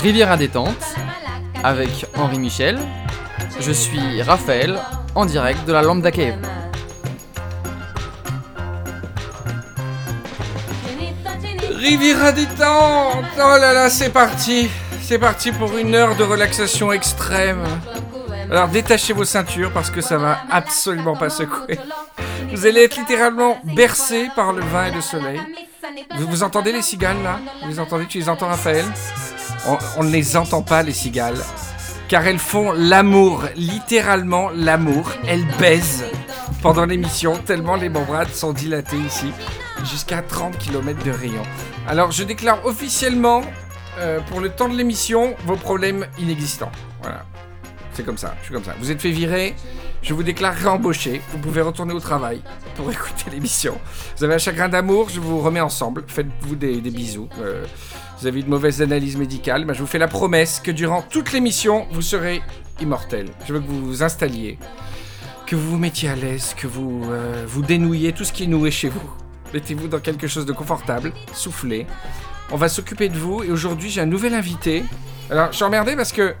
Riviera détente avec Henri Michel. Je suis Raphaël en direct de la Lambda Cave. Riviera détente Oh là là, c'est parti C'est parti pour une heure de relaxation extrême. Alors détachez vos ceintures parce que ça va absolument pas secouer. Vous allez être littéralement bercé par le vin et le soleil. Vous, vous entendez les cigales là? Vous les entendez Tu les entends Raphaël? On, ne les entend pas les cigales. Car elles font l'amour, littéralement l'amour. Elles baisent pendant l'émission tellement les membranes sont dilatées ici. Jusqu'à 30 km de rayon. Alors je déclare officiellement euh, pour le temps de l'émission vos problèmes inexistants. Voilà. C'est comme ça, je suis comme ça. Vous êtes fait virer, je vous déclare réembauché. Vous pouvez retourner au travail pour écouter l'émission. Vous avez un chagrin d'amour, je vous remets ensemble. Faites-vous des, des bisous. Euh, vous avez une mauvaise analyse médicale, bah, je vous fais la promesse que durant toute l'émission, vous serez immortel. Je veux que vous vous installiez, que vous vous mettiez à l'aise, que vous euh, vous dénouiez tout ce qui est noué chez vous. Mettez-vous dans quelque chose de confortable, soufflez. On va s'occuper de vous et aujourd'hui j'ai un nouvel invité. Alors je suis emmerdé parce que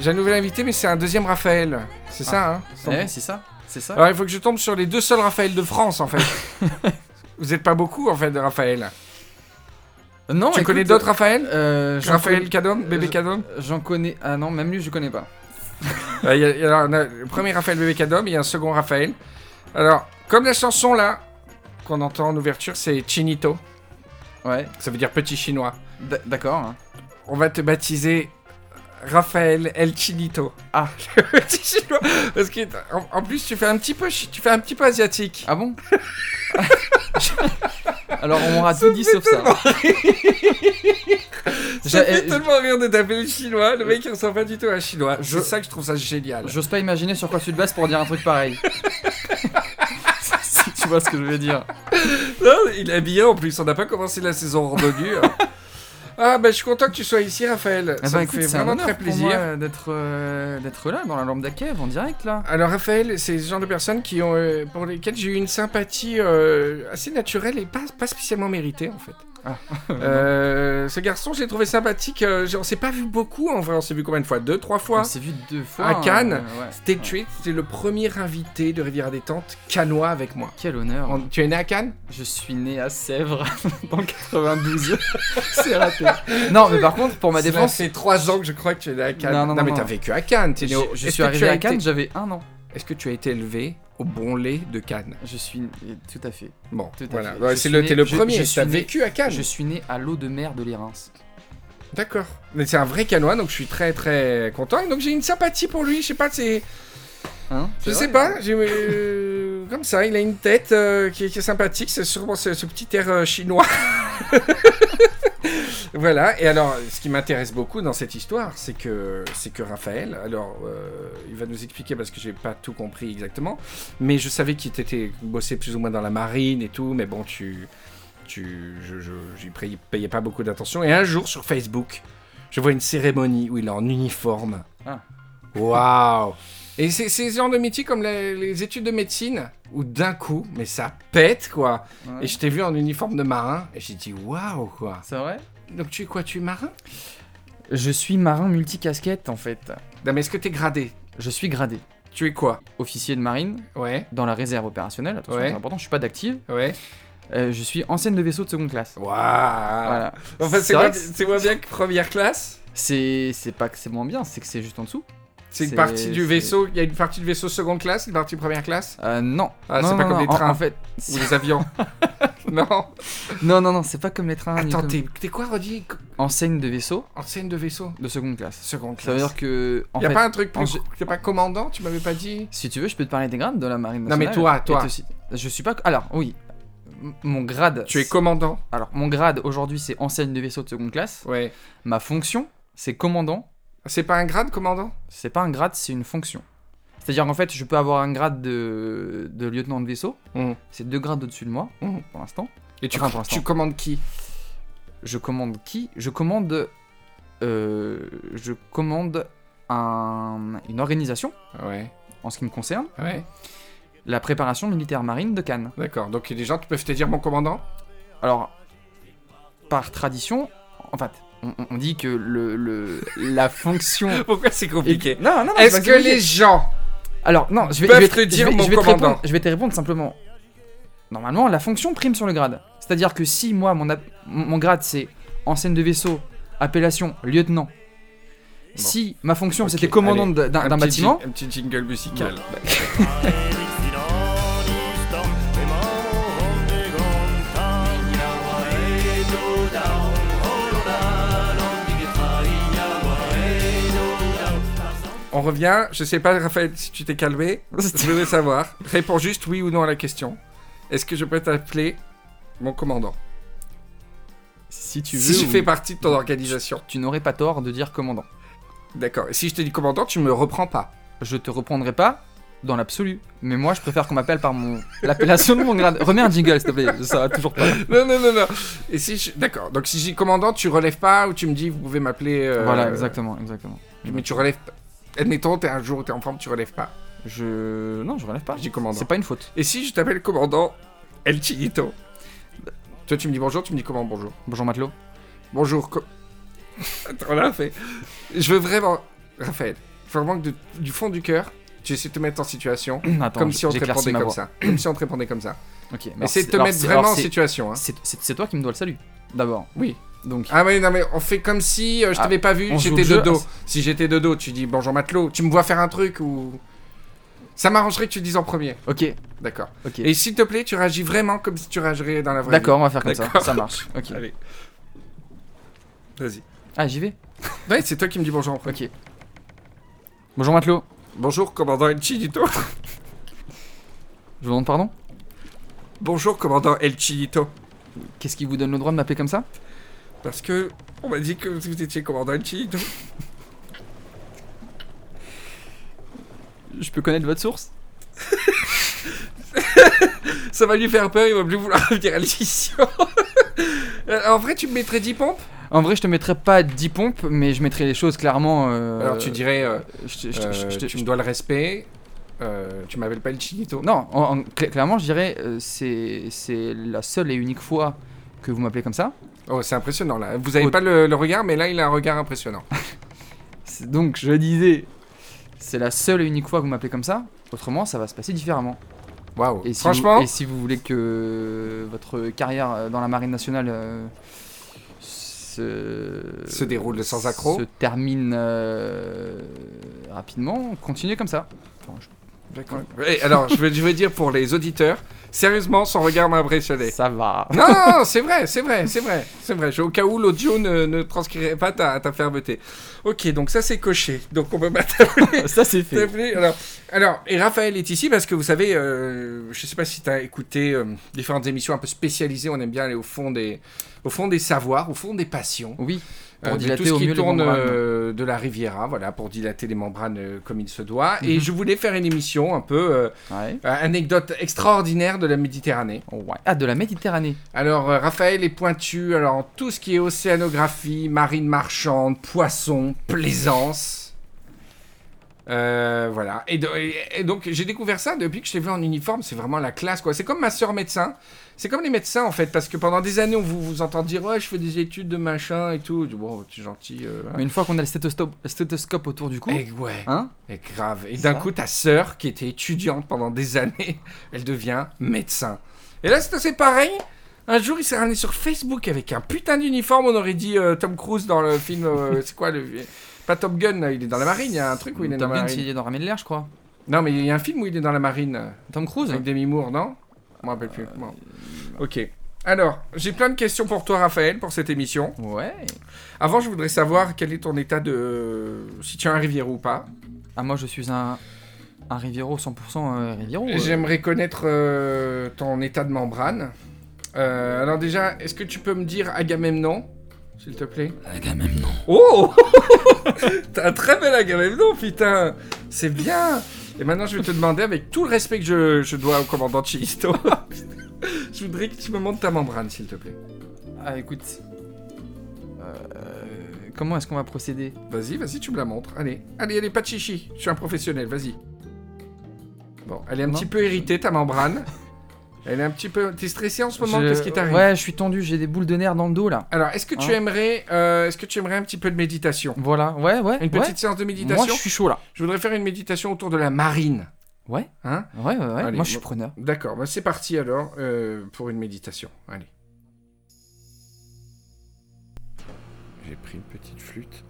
j'ai un nouvel invité mais c'est un deuxième Raphaël. C'est ça hein c'est ça. C'est ça. Alors il faut que je tombe sur les deux seuls Raphaël de France en fait. vous êtes pas beaucoup en fait de Raphaël. Non, tu écoute, connais d'autres Raphaël euh, Raphaël connais- Cadom Bébé Cadom J'en connais. Ah non, même lui, je connais pas. Euh, il y a- y le premier Raphaël Bébé Cadom, il y a un second Raphaël. Alors, comme la chanson là, qu'on entend en ouverture, c'est Chinito. Ouais, Ça veut dire petit chinois. d'accord. hein. On va te baptiser Raphaël El Chinito. Ah. Le petit chinois. Parce que en, en plus tu fais un petit peu tu fais un petit peu asiatique. Ah bon? Alors, on m'aura tout dit sauf ça. Ça J'ai- fait tellement rire de t'appeler chinois. Le mec il ressemble pas du tout à un chinois. Je- C'est ça que je trouve ça génial. J'ose pas imaginer sur quoi tu te bases pour dire un truc pareil. si tu vois ce que je veux dire. Non, il est habillé en plus. On n'a pas commencé la saison randonnée. hein. Ah bah je suis content que tu sois ici Raphaël. Eh ça ben, me écoute, fait un vraiment honneur très plaisir. moi d'être euh, d'être là dans la Lambda Cave en direct là. Alors Raphaël, c'est ce genre de personnes qui ont, euh, pour lesquelles j'ai eu une sympathie euh, assez naturelle et pas, pas spécialement méritée en fait. Ah. Euh, ce garçon, j'ai trouvé sympathique. euh, on s'est pas vu beaucoup en vrai, on s'est vu combien de fois? Deux, trois fois? On s'est vu deux fois À Cannes. euh, ouais. C'était le premier invité de Rivière Détente canois avec moi. Quel honneur. En- tu es né à Cannes? Je suis né à Sèvres dans le 92. C'est raté. Non, mais par contre, pour ma Ça défense, fait trois ans que je crois que tu es né à Cannes. Non, non, non, mais non. t'as vécu à Cannes. né au- je suis arrivé à Cannes, j'avais un an. Est-ce que tu as été élevé au bon lait de Cannes? Je suis tout à fait. Bon, Tout à voilà. fait. Ouais, Je c'est le, né- t'es le je- premier. je Tu suis as né- vécu à Cannes. Je suis né à l'eau de mer de l'Érins. D'accord. Mais c'est un vrai canois, donc je suis très très content. Et donc j'ai une sympathie pour lui. Je sais pas, c'est. Hein? Je sais pas. euh, Comme ça, il a une tête euh, qui, est, qui est sympathique. C'est sûrement ce, ce petit air euh, chinois. voilà. Et alors, ce qui m'intéresse beaucoup dans cette histoire, c'est que c'est que Raphaël. Alors, euh, il va nous expliquer parce que j'ai pas tout compris exactement. Mais je savais qu'il était bossé plus ou moins dans la marine et tout. Mais bon, tu. Tu, je, je, j'y payais- pas beaucoup d'attention. Et un jour, sur Facebook, je vois une cérémonie où il est en uniforme. Ah. Waouh Et c'est c'est ce genre de métier comme les, les études de médecine, où d'un coup, mais ça pète, quoi. Ouais. Et je t'ai vu en uniforme de marin, et j'ai dit waouh, quoi. C'est vrai? Donc tu es quoi, tu es marin? Je suis marin multicasquette en fait. Non, mais est-ce que t'es gradé? Je suis gradé. Tu es quoi? Officier de marine Ouais, dans la réserve opérationnelle. Attention, Ouais. c'est important, je suis pas d'active. ouais. Euh, je suis ancienne de vaisseau de seconde classe. Waouh Voilà. Enfin, c'est C'est moins, vrai que c'est moins bien que première classe C'est c'est pas que c'est moins bien, c'est que c'est juste en dessous. C'est une partie du vaisseau, il y a une partie du vaisseau seconde classe, une partie première classe? Euh, non. Ah, c'est pas non, comme non, les en- trains. En, fait, Ou les avions Non non, non, non, c'est pas comme les trains. Attends, t'es quoi, Roddy? Enseigne de vaisseau Enseigne de vaisseau de seconde classe. Seconde classe. Ça veut dire que. En y a fait, pas un truc en plus... a pas commandant, tu m'avais pas dit? Si tu veux, je peux te parler des grades de la marine Non, mais nationale. toi, toi. Aussi- Je suis pas. Alors, oui. M- Mon grade. Tu es commandant Alors, mon grade aujourd'hui, c'est enseigne de vaisseau de seconde classe. Ouais. Ma fonction, c'est commandant. C'est pas un grade, commandant? C'est pas un grade, c'est une fonction. C'est-à-dire qu'en fait, je peux avoir un grade de, de lieutenant de vaisseau. Mhm. C'est deux grades au-dessus de moi, Mhm. pour l'instant. Et tu, Enfin, pour l'instant. tu commandes qui? Je commande qui? Je commande. euh, je commande un- une organisation, Ouais. en ce qui me concerne, Ouais. la préparation militaire marine de Cannes. D'accord. Donc il y a des gens qui peuvent te dire mon commandant? Alors, par tradition, en fait, on, on dit que le, le la fonction. Pourquoi c'est compliqué Non, non, non. c'est Est-ce que compliqué. les gens Alors non, je vais, peuvent je vais te dire, je vais- mon je vais te répondre, je vais te répondre simplement. Normalement, la fonction prime sur le grade. C'est-à-dire que si moi, mon, mon grade c'est enseigne de vaisseau, appellation lieutenant. Si ma fonction c'était commandant d'un petit bâtiment, Un petit jingle musical. On revient. Je sais pas, Raphaël, si tu t'es calmé. Je voudrais savoir. Réponds juste oui ou non à la question. Est-ce que je peux t'appeler mon commandant? Si tu veux, Si je fais partie de ton organisation. tu n'aurais pas tort de dire commandant. D'accord. Et si je te dis commandant, tu me reprends pas. Je te reprendrai pas dans l'absolu, mais moi je préfère qu'on m'appelle par mon l'appellation de mon grade. Remets un jingle s'il te plaît, ça va toujours pas. Non, non, non, non. Et si je... D'accord. Donc si je dis commandant, tu relèves pas ou tu me dis vous pouvez m'appeler. euh, Voilà, exactement, exactement. Mais tu relèves pas. Admettons, t'es un jour, t'es en forme, tu relèves pas. Je non, je relève pas. Dis commandant. C'est pas une faute. Et si je t'appelle commandant El Chinito Toi, tu me dis bonjour, tu me dis comment bonjour Bonjour matelot. Bonjour. co- Attends, là, fait. Je veux vraiment. Raphaël, je veux vraiment que de- du fond du cœur, tu essaies de te mettre en situation. Attends, comme si on te ma comme ça. Comme si on te répondait comme ça. Ok. alors Essaie de te alors mettre vraiment en situation. Hein. C'est toi qui me dois le salut. D'abord. Oui. Donc. Ah oui, non mais on fait comme si euh, je Ah, t'avais pas vu, j'étais le de dos. Ah, Si j'étais de dos, tu dis bonjour matelot, tu me vois faire un truc ou... Ça m'arrangerait que tu dises en premier. Ok. D'accord. Ok. Et s'il te plaît, tu réagis vraiment comme si tu réagirais dans la vraie D'accord, on va faire comme ça. Ça marche. Ok. Allez. Vas-y. Ah, j'y vais. Ouais, c'est toi qui me dis bonjour en premier. Ok. Bonjour matelot. Bonjour commandant El Chinito. Je vous demande pardon. bonjour commandant El Chinito. Qu'est-ce qui vous donne le droit de m'appeler comme ça? Parce que on m'a dit que vous étiez commandant Chinito. Je peux connaître votre source? Ça va lui faire peur, il va plus vouloir revenir à l'émission. Euh, en vrai, tu me mettrais 10 pompes? En vrai, je te mettrais pas 10 pompes, mais je mettrais les choses clairement. euh, Alors tu dirais, euh, je euh, je tu me dois le respect, tu m'appelles pas El Chinito. Non, en- en- cla- clairement, je dirais, c'est c'est la seule et unique fois que vous m'appelez comme ça. Oh, c'est impressionnant là. Vous avez Oh. pas le, le regard, mais là, il a un regard impressionnant. Donc, je disais, c'est la seule et unique fois que vous m'appelez comme ça. Autrement, ça va se passer différemment. Waouh. Si Franchement, vous, et si vous voulez que votre carrière euh, dans la marine nationale euh, se, Se déroule sans accroc. se termine euh, rapidement, continuez comme ça. Enfin, je- D'accord. Alors, je veux, je veux dire pour les auditeurs, sérieusement, son regard m'a impressionné. Ça va. Non, non, non, c'est vrai, c'est vrai, c'est vrai, c'est vrai. Au cas où l'audio ne, ne transcrirait pas ta, ta fermeté. Ok, donc ça c'est coché. Donc on peut pas t'appeler. ça c'est fait. t'appeler. Alors, alors, et Raphaël est ici parce que vous savez, euh, je sais pas si tu as écouté euh, différentes émissions un peu spécialisées. On aime bien aller au fond des, au fond des savoirs, au fond des passions. Oui, pour de dilater tout ce au qui tourne euh, de la Riviera, voilà, pour dilater les membranes euh, comme il se doit. Et Mhm. je voulais faire une émission un peu euh, Ouais. euh, anecdote extraordinaire de la Méditerranée. Ouais. Ah, de la Méditerranée. Alors, euh, Raphaël est pointu alors tout ce qui est océanographie, marine marchande, poisson, plaisance. Euh, voilà. Et, de- et- et donc, j'ai découvert ça depuis que je t'ai vu en uniforme. C'est vraiment la classe, quoi. C'est comme ma soeur médecin. C'est comme les médecins, en fait, parce que pendant des années, on vous, vous entend dire Ouais, je fais des études de machin et tout. Je dis, Bon, tu es gentil. euh, Mais une fois qu'on a le stéthoscope, autour du cou, Et ouais. hein Et grave. Et d'un ça. coup, ta sœur, qui était étudiante pendant des années, elle devient médecin. Et là, c'est assez pareil. Un jour, il s'est ramené sur Facebook avec un putain d'uniforme. On aurait dit euh, Tom Cruise dans le film. euh, c'est quoi le. Pas Top Gun, là, il est dans la marine. Il y a un truc où il est dans Top la Gun, marine. s'il est dans Ramen de l'air, je crois. Non, mais il y a un film où il est dans la marine. euh, Tom Cruise Avec Demi Moore, non? Je me rappelle plus. Bon. Ok. Alors, j'ai plein de questions pour toi, Raphaël, pour cette émission. Ouais. Avant, je voudrais savoir quel est ton état de. Si tu as un rivière ou pas. Ah, moi je suis un, un Riviero 100% euh, Riviero. euh. J'aimerais connaître euh, ton état de membrane. Euh, alors déjà, est-ce que tu peux me dire Agamemnon, s'il te plaît Agamemnon. Oh T'as un très bel Agamemnon, putain C'est bien Et maintenant, je vais te demander, avec tout le respect que je, je dois au commandant Chilisto, je voudrais que tu me montres ta membrane, s'il te plaît. Ah, écoute. Euh, comment est-ce qu'on va procéder? Vas-y, vas-y, tu me la montres. Allez, allez, allez, pas de chichi. Je suis un professionnel, vas-y. Bon, elle est un Non. petit peu héritée, ta membrane. Elle est un petit peu. T'es stressé en ce moment Je- Qu'est-ce qui t'arrive Ouais, je suis tendu, j'ai des boules de nerfs dans le dos là. Alors, est-ce que tu Hein aimerais, euh, est-ce que tu aimerais un petit peu de méditation? Voilà, ouais, ouais. Une ouais. petite séance de méditation? Moi, je suis chaud là. Je voudrais faire une méditation autour de la marine. Ouais, Hein? Ouais, ouais, ouais. Allez, Moi, je suis preneur. D'accord, bah c'est parti alors euh, pour une méditation. Allez. J'ai pris une petite flûte.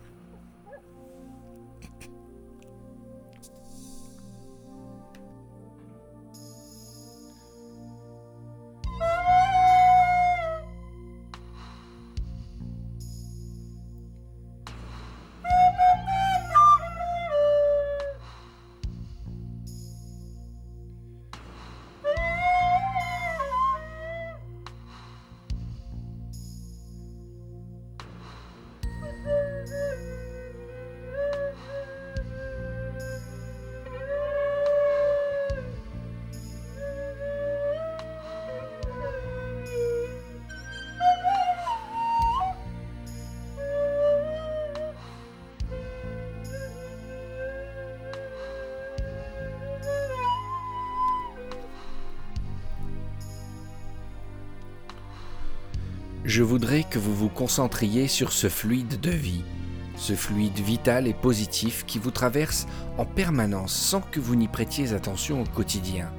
Je voudrais que vous vous concentriez sur ce fluide de vie, ce fluide vital et positif qui vous traverse en permanence sans que vous n'y prêtiez attention au quotidien.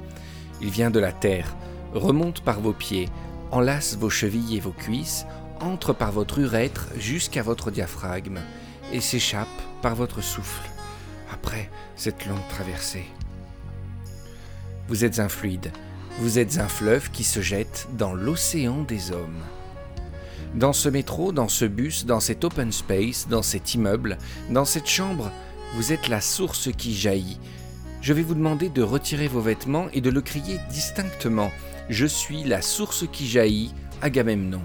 Il vient de la terre, remonte par vos pieds, enlace vos chevilles et vos cuisses, entre par votre urètre jusqu'à votre diaphragme et s'échappe par votre souffle après cette longue traversée. Vous êtes un fluide, vous êtes un fleuve qui se jette dans l'océan des hommes. Dans ce métro, dans ce bus, dans cet open space, dans cet immeuble, dans cette chambre, vous êtes la source qui jaillit. Je vais vous demander de retirer vos vêtements et de le crier distinctement. Je suis la source qui jaillit, Agamemnon.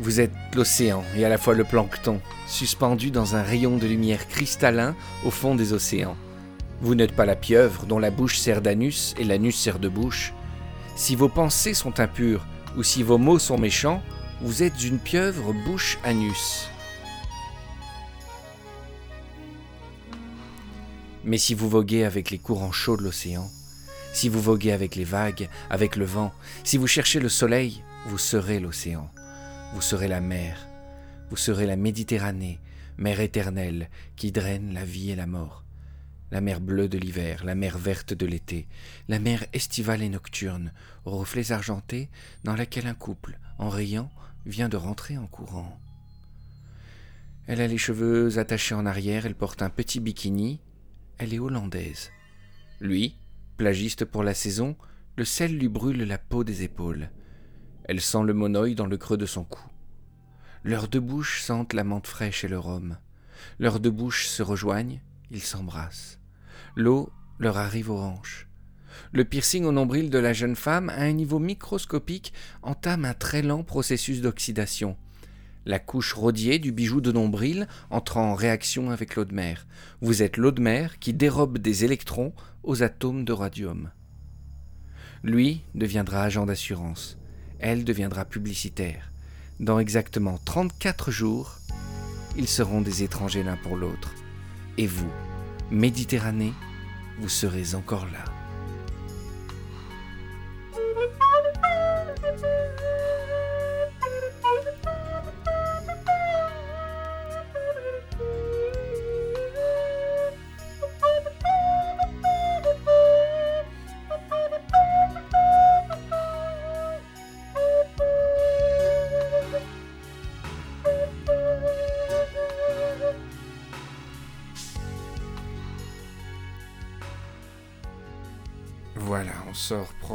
Vous êtes l'océan et à la fois le plancton, suspendu dans un rayon de lumière cristallin au fond des océans. Vous n'êtes pas la pieuvre dont la bouche sert d'anus et l'anus sert de bouche. Si vos pensées sont impures, ou si vos mots sont méchants, vous êtes une pieuvre bouche-anus. Mais si vous voguez avec les courants chauds de l'océan, si vous voguez avec les vagues, avec le vent, si vous cherchez le soleil, vous serez l'océan, vous serez la mer, vous serez la Méditerranée, mer éternelle qui draine la vie et la mort, la mer bleue de l'hiver, la mer verte de l'été, la mer estivale et nocturne, aux reflets argentés, dans laquelle un couple, en riant, vient de rentrer en courant. Elle a les cheveux attachés en arrière, elle porte un petit bikini, elle est hollandaise. Lui, plagiste pour la saison, le sel lui brûle la peau des épaules. Elle sent le monoï dans le creux de son cou. Leurs deux bouches sentent la menthe fraîche et le rhum. Leurs deux bouches se rejoignent, ils s'embrassent. L'eau leur arrive aux hanches. Le piercing au nombril de la jeune femme, à un niveau microscopique, entame un très lent processus d'oxydation. La couche rodiée du bijou de nombril entre en réaction avec l'eau de mer. Vous êtes l'eau de mer qui dérobe des électrons aux atomes de radium. Lui deviendra agent d'assurance. Elle deviendra publicitaire. Dans exactement 34 jours, ils seront des étrangers l'un pour l'autre. Et vous, Méditerranée, vous serez encore là.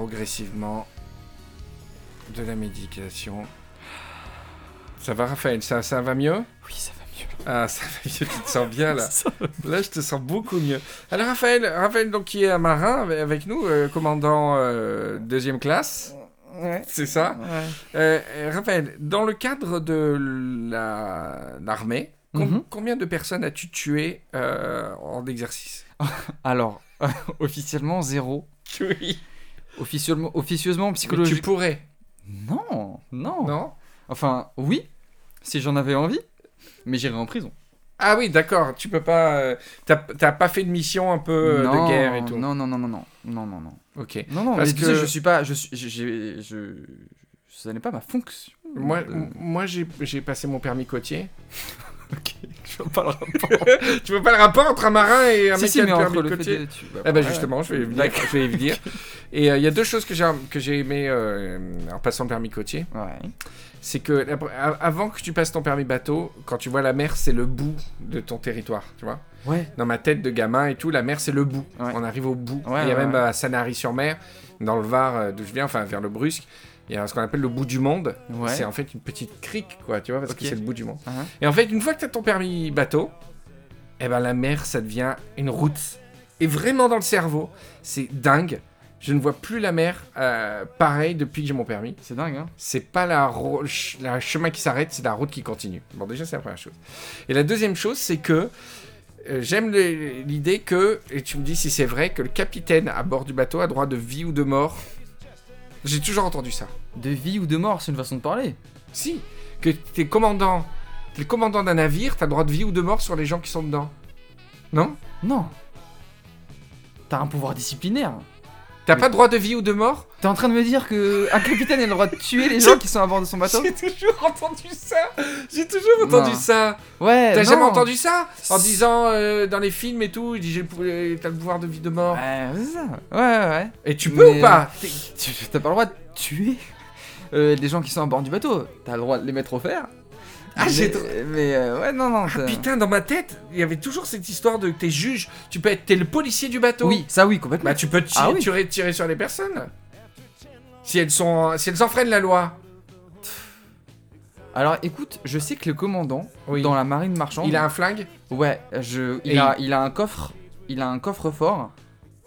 Progressivement de la médication. Ça va, Raphaël? Ça, ça va mieux? Oui, ça va mieux. Ah, ça va mieux, tu te sens bien là. Là, je te sens beaucoup mieux. Alors, Raphaël, Raphaël donc, qui est un marin avec- nous, euh, commandant euh, deuxième classe, Ouais. c'est ça? Ouais. Euh, Raphaël, dans le cadre de la- l'armée, Mhm. combien de personnes as-tu tué en exercice? Alors, officiellement, zéro. Oui. Officiellement, officieusement, Mais tu pourrais, Non, non, non Enfin, oui, si j'en avais envie, mais j'irais en prison. Ah oui, d'accord, tu peux pas... euh, T'as t'as pas fait de mission un peu euh, non, de guerre et tout Non, non, non, non, non, non, non, non. Ok. Non, non, Parce mais tu sais, je suis pas. Je suis. j'ai- Je. Ça n'est pas ma fonction. Moi, de- moi j'ai j'ai passé mon permis côtier. Ok, je vois pas le rapport. tu vois pas le rapport entre un marin et un si, mec si, qui a permis le côtier de- tu- bah, Eh ben justement, je vais y venir. D'accord. Je vais y venir. Et euh, il y a deux choses que j'ai que j'ai aimé euh, en passant le permis côtier. Ouais. C'est que la- avant que tu passes ton permis bateau, quand tu vois la mer, c'est le bout de ton territoire, tu vois. Ouais. Dans ma tête de gamin et tout, la mer c'est le bout. Ouais. On arrive au bout. Il y a même à Sanary-sur-Mer, dans le Var euh, d'où je viens, enfin vers le Brusque, il y a ce qu'on appelle le bout du monde. Ouais. C'est en fait une petite crique, quoi, tu vois, parce que c'est le bout du monde. Hein. Et en fait, une fois que tu as ton permis bateau, eh ben la mer, ça devient une route. Et vraiment dans le cerveau, c'est dingue. Je ne vois plus la mer euh, pareil depuis que j'ai mon permis. C'est dingue, hein. C'est pas la, ro- ch- la chemin qui s'arrête, c'est la route qui continue. Bon, déjà, c'est la première chose. Et la deuxième chose, c'est que euh, j'aime l'idée que, et tu me dis si c'est vrai, que le capitaine à bord du bateau a droit de vie ou de mort. J'ai toujours entendu ça. De vie ou de mort, c'est une façon de parler. Si, que t'es commandant, t'es le commandant d'un navire, t'as le droit de vie ou de mort sur les gens qui sont dedans. Non? Non. T'as un pouvoir disciplinaire. T'as pas de droit de vie ou de mort T'es en train de me dire que un capitaine a le droit de tuer les gens qui sont à bord de son bateau J'ai toujours entendu ça J'ai toujours entendu Non. ça Ouais. T'as non. jamais entendu ça En disant euh, dans les films et tout, il dit j'ai le pou- euh, t'as le pouvoir de vie de mort. Ouais, c'est ça. Ouais, ouais, ouais. Et tu peux Mais, ou pas Tu T'as pas le droit de tuer euh, les gens qui sont à bord du bateau. T'as le droit de les mettre au fer. Ah, j'ai trop- mais euh, ouais, non, non. Ah, putain, dans ma tête, il y avait toujours cette histoire de t'es juge, tu peux être t'es le policier du bateau. Oui, ça oui, complètement. Bah tu peux tirer, Ah oui. tirer, tirer sur les personnes. Si elles sont si elles enfreignent la loi. Alors écoute, je sais que le commandant Oui. dans la marine marchande. Il a un flingue Ouais, je... il, a, il a un coffre. Il a un coffre fort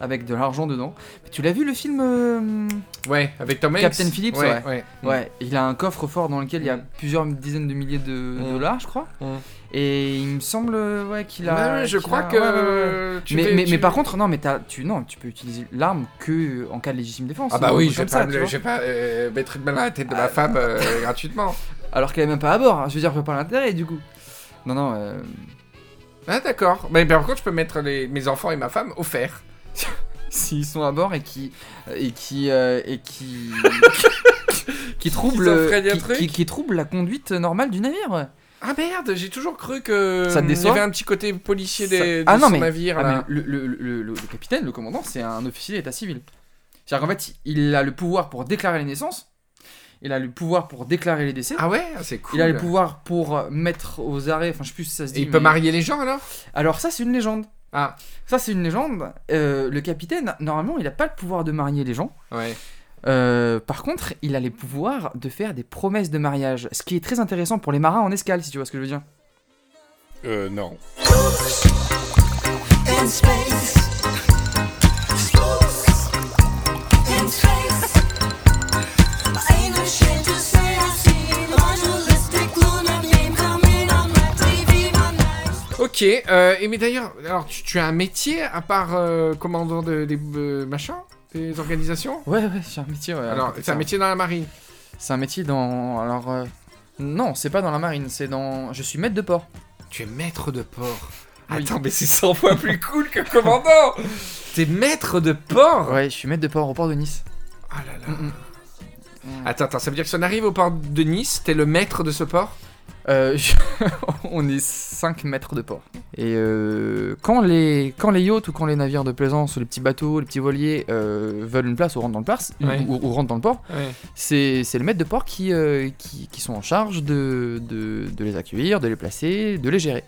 avec de l'argent dedans. Mais tu l'as vu le film euh, Ouais, avec Tom Hanks. Captain Phillips, ouais. ouais. ouais. Ouais, il a un coffre fort dans lequel il y a Mm. plusieurs dizaines de milliers de Mm. dollars, je crois. Mm. Et il me semble ouais, qu'il a. Ouais, je crois a- que tu mais, fais- mais, tu- mais par contre, non, mais t'as- tu, non, tu peux utiliser l'arme que en cas de légitime défense. Ah bah ou oui, je vais pas, je vais pas euh, mettre une balle dans la tête de ma Ah. femme euh, gratuitement. Alors qu'elle est même pas à bord. hein. Je veux dire, je vois pas l'intérêt du coup. Non, non. euh, Ah d'accord. Mais par contre, je peux mettre les- mes enfants et ma femme au fer. S'ils sont à bord et qui et qui euh, et qui qui un qui, qui- qui troublent la conduite normale du navire. ouais. Ah merde, j'ai toujours cru que Ça te hum, il y avait un petit côté policier Ça- des, de Ah non, mais- navire Ah, là. mais le, le- le- le- le capitaine, le commandant, c'est un officier d'état civil. C'est-à-dire qu'en fait, il a le pouvoir pour déclarer les naissances, il a le pouvoir pour déclarer les décès, Ah ouais, ah, c'est cool. il a le pouvoir pour mettre aux arrêts, enfin je sais plus si ça se dit. Et il peut marier les gens alors? Alors ça, c'est une légende. Ah Ça, c'est une légende. Euh, le capitaine, normalement, il n'a pas le pouvoir de marier les gens. ouais. Euh, par contre, il a les pouvoirs de faire des promesses de mariage, ce qui est très intéressant pour les marins en escale, si tu vois ce que je veux dire. Euh non. Ok, euh, et mais d'ailleurs, alors tu, tu as un métier à part euh, commandant de, des euh, machins Des organisations? Ouais, ouais, c'est un métier. Ouais, Alors, c'est un métier dans la marine. C'est un métier dans. Alors. euh, Non, c'est pas dans la marine, c'est dans. Je suis maître de port. Tu es maître de port. Oui. Attends, mais c'est 100 fois plus cool que commandant T'es maître de port? Ouais, je suis maître de port au port de Nice. Ah là là. Mm, mm. Attends, attends, ça veut dire que si on arrive au port de Nice, t'es le maître de ce port? Euh, je- on est 5 mètres de port. Et euh, quand, les, quand les yachts ou quand les navires de plaisance ou les petits bateaux, les petits voiliers euh, veulent une place ou rentrent dans le, place, Ouais. ou, ou rentrent dans le port, Ouais. c'est le maître de port qui, qui, qui sont en charge de, de, de les accueillir, de les placer, de les gérer.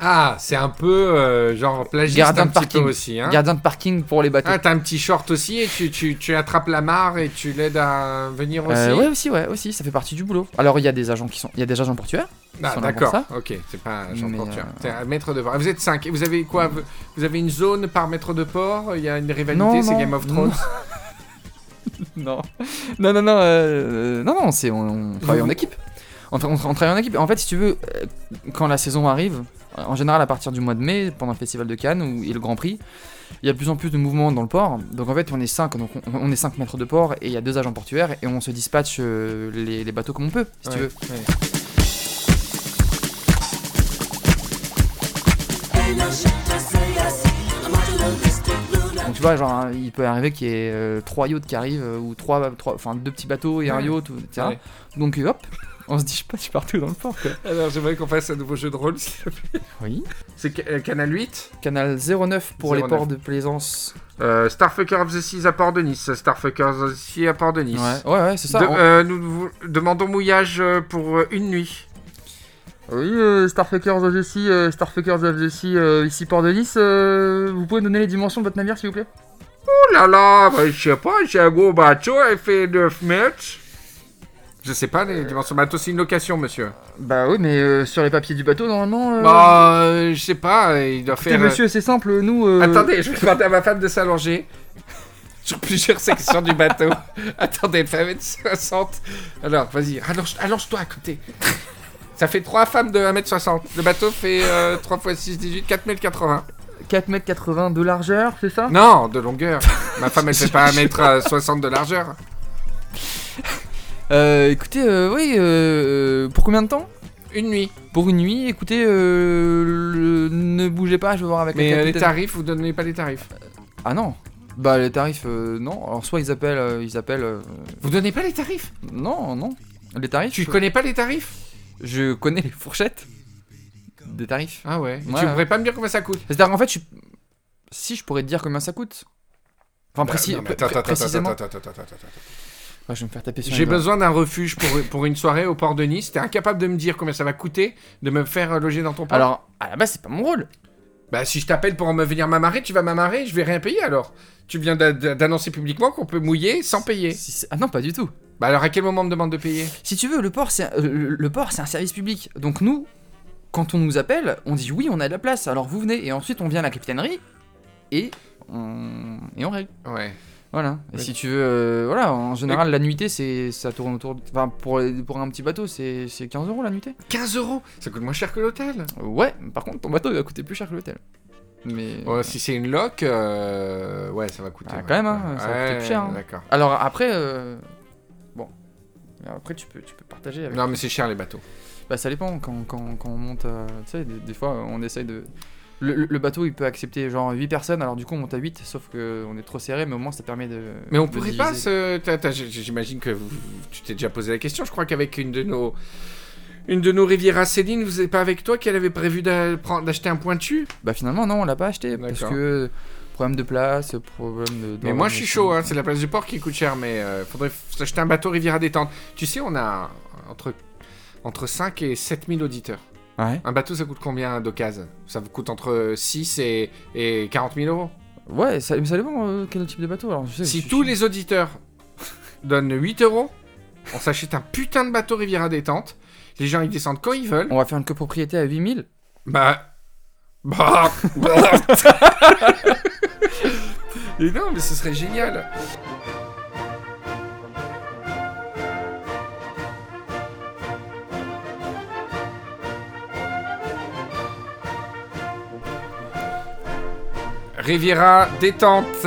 Ah, c'est un peu euh, genre plagiste Gardien un de petit parking. peu aussi, hein Gardien de parking pour les bateaux. Ah, t'as un petit short aussi et tu, tu, tu attrapes la mare et tu l'aides à venir aussi Euh, ouais aussi ouais aussi ça fait partie du boulot. Alors il y a des agents qui sont il y a des agents portuaires. Ah, d'accord, ok, c'est pas un agent Mais, portuaire. euh, C'est un maître de port. Vous êtes 5 et vous avez quoi? Vous- Vous avez une zone par maître de port? Il y a une rivalité, c'est Game of. Thrones? Non. Non non non euh, non non c'est on, on travaille en équipe. On, tra- on tra- on travaille en équipe. En fait si tu veux euh, quand la saison arrive en général à partir du mois de mai pendant le festival de Cannes ou, et le Grand Prix il y a de plus en plus de mouvements dans le port. Donc en fait on est 5 donc on, on est cinq mètres de port et il y a deux agents portuaires et on se dispatche euh, les, les bateaux comme on peut si tu veux. ouais. Donc tu vois, genre, hein, il peut arriver qu'il y ait euh, trois yachts qui arrivent, euh, ou trois, trois, enfin deux petits bateaux et un yacht, ou, etc. Ouais. Donc euh, hop, on se dit, je sais pas, je suis partout dans le port, quoi. Alors, j'aimerais qu'on fasse un nouveau jeu de rôle. s'il te plaît. Oui. C'est ca- euh, Canal 8 Canal 09 pour les 09. ports de plaisance. euh, Starfucker of the Seas à Port de Nice. Starfucker of the Sea à Port de Nice. Ouais, ouais, ouais, c'est ça. De- On- euh, nous vous demandons mouillage euh, pour euh, une nuit. Oui, euh, Starfuckers of the Sea, euh, Starfuckers of the Sea, euh, ici port de Nice, euh, vous pouvez donner les dimensions de votre navire s'il vous plaît? Oh là là, bah, je sais pas, j'ai un gros bateau, elle fait 9 mètres. Je sais pas les dimensions bateau, c'est une location, monsieur. Bah oui, mais euh, sur les papiers du bateau normalement. euh, Bah, euh, je sais pas, euh, il doit écoutez, faire. monsieur, c'est simple, nous. euh, Attendez, je vais demander à ma femme de s'allonger sur plusieurs sections du bateau. Attendez, elle fait 1m60. Alors, vas-y, allonge- allonge-toi à côté. Ça fait 3 femmes de 1m60. Le bateau fait euh, 3 x 6, 18, 4m80. 4m80 de largeur, c'est ça? Non, de longueur. Ma femme, elle fait pas 1m60 de largeur. Euh, écoutez, euh, oui, euh, pour combien de temps? Une nuit. Pour une nuit, écoutez, euh, le- ne bougez pas, je vais voir avec Mais le euh, les capitaine. tarifs, vous donnez pas les tarifs. Ah non Bah les tarifs, euh, non. Alors soit ils appellent, euh, ils appellent... euh, Vous donnez pas les tarifs? Non, non. Les tarifs Tu connais pas les tarifs? Je connais les fourchettes des tarifs. Ah ouais. Ouais. Tu pourrais pas me dire combien ça coûte? C'est-à-dire qu'en fait, je... si je pourrais te dire combien ça coûte. Enfin, précis, pré- précisément. Ouais, je vais me faire taper sur J'ai besoin d'un refuge pour, pour une soirée au port de Nice. T'es incapable de me dire combien ça va coûter de me faire euh, loger dans ton port Alors, à la base, c'est pas mon rôle. Bah si je t'appelle pour me venir m'amarrer, tu vas m'amarrer, je vais rien payer alors. Tu viens d'a- d'a- d'annoncer publiquement qu'on peut mouiller sans payer. Si ah non, pas du tout. Bah alors à quel moment on me demande de payer? Si tu veux, le port, c'est euh, le- le port, c'est un service public. Donc nous, quand on nous appelle, on dit oui, on a de la place. Alors vous venez et ensuite on vient à la capitainerie et on et on règle. Ouais. Voilà. Et si tu veux, euh, voilà, en général, la nuitée, c'est ça tourne autour. Enfin, pour pour un petit bateau, c'est c'est 15 euros la nuitée. 15 euros Ça coûte moins cher que l'hôtel. Ouais. Par contre, ton bateau il va coûter plus cher que l'hôtel. Mais Ouais, si c'est une loc, euh, ouais, ça va coûter. Ah, quand même, hein, ça va coûter plus cher, hein. D'accord. alors après, euh, bon. Après, tu peux, tu peux partager avec. Non, mais c'est cher les bateaux. Bah ça dépend quand, quand, quand on monte, euh, tu sais, des, des fois on essaye de... Le, bateau il peut accepter genre 8 personnes, alors du coup on monte à 8, sauf que on est trop serré, mais au moins ça permet de... Mais on de pourrait pas se. J'imagine que vous- tu t'es déjà posé la question. Je crois qu'avec une de nos. Une de nos Riviera Céline, vous n'êtes pas avec toi qu'elle avait prévu d'acheter un pointu Bah finalement non, on l'a pas acheté, parce que problème de place, problème de... Mais moi je suis chaud, hein, c'est la place du port qui coûte cher, mais euh, faudrait s'acheter un bateau Riviera détente. Tu sais, on a entre, entre 5 et 7 000 auditeurs. Ouais, Un bateau ça coûte combien d'occasion Ça vous coûte entre 6 et, et 40 000 euros? ouais ça, mais ça dépend euh, quel type de bateau, alors je sais, Si je- tous je- les auditeurs donnent 8 euros, on s'achète un putain de bateau Riviera détente. Les gens ils descendent quand ils veulent. On va faire une copropriété à 8000 Bah. Bah. bah. Et non, mais ce serait génial. Riviera détente.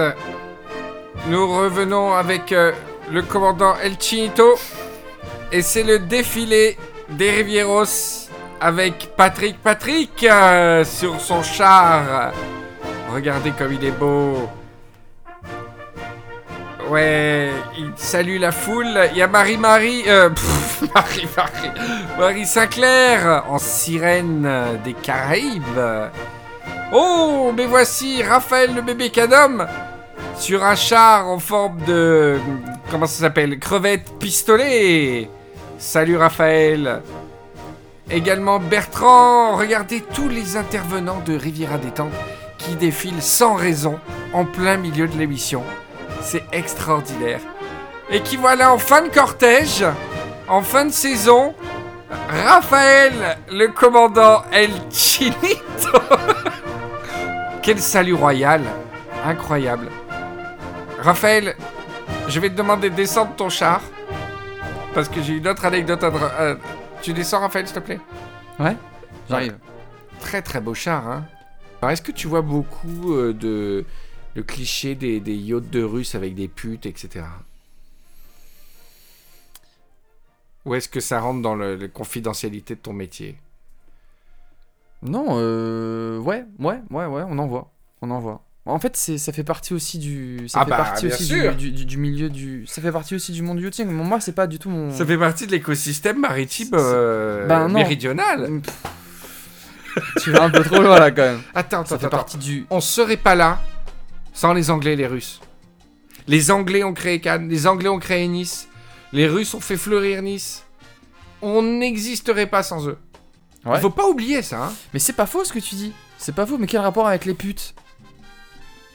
Nous revenons avec euh, le commandant El Chinito. Et c'est le défilé des Rivieros avec Patrick Patrick euh, sur son char. Regardez comme il est beau. Ouais, il salue la foule. Il y a Marie-Marie. Euh, Marie-Marie. Marie Sinclair en sirène des Caraïbes. Oh, mais voici Raphaël le bébé cadom sur un char en forme de. Comment ça s'appelle Crevette pistolet. Salut Raphaël. Également Bertrand. Regardez tous les intervenants de Riviera Détente qui défilent sans raison en plein milieu de l'émission. C'est extraordinaire. Et qui voilà en fin de cortège, en fin de saison, Raphaël, le commandant El Chinito. Quel salut royal. Incroyable. Raphaël, je vais te demander de descendre ton char. Parce que j'ai une autre anecdote à... euh, tu descends Raphaël, s'il te plaît? Ouais, j'arrive. Très très beau char, hein. Alors est-ce que tu vois beaucoup euh, de, de clichés des, des yachts de Russes avec des putes, etc. Ou est-ce que ça rentre dans le, la confidentialité de ton métier? Non, euh... Ouais, ouais, ouais, ouais, on en voit. On en voit. En fait, c'est ça fait partie aussi du ça Ah fait bah, partie aussi du, du, du milieu du ça fait partie aussi du monde du yachting. Moi, c'est pas du tout mon Ça fait partie de l'écosystème maritime euh, Ben méridional. tu vas un peu trop loin là quand même. Attends, Ça attends, fait attends. partie du On serait pas là sans les Anglais et les Russes. Les Anglais ont créé Cannes, les Anglais ont créé Nice, les Russes ont fait fleurir Nice. On n'existerait pas sans eux. Ouais. Il faut pas oublier ça. hein. Mais c'est pas faux ce que tu dis. C'est pas faux, mais quel rapport avec les putes?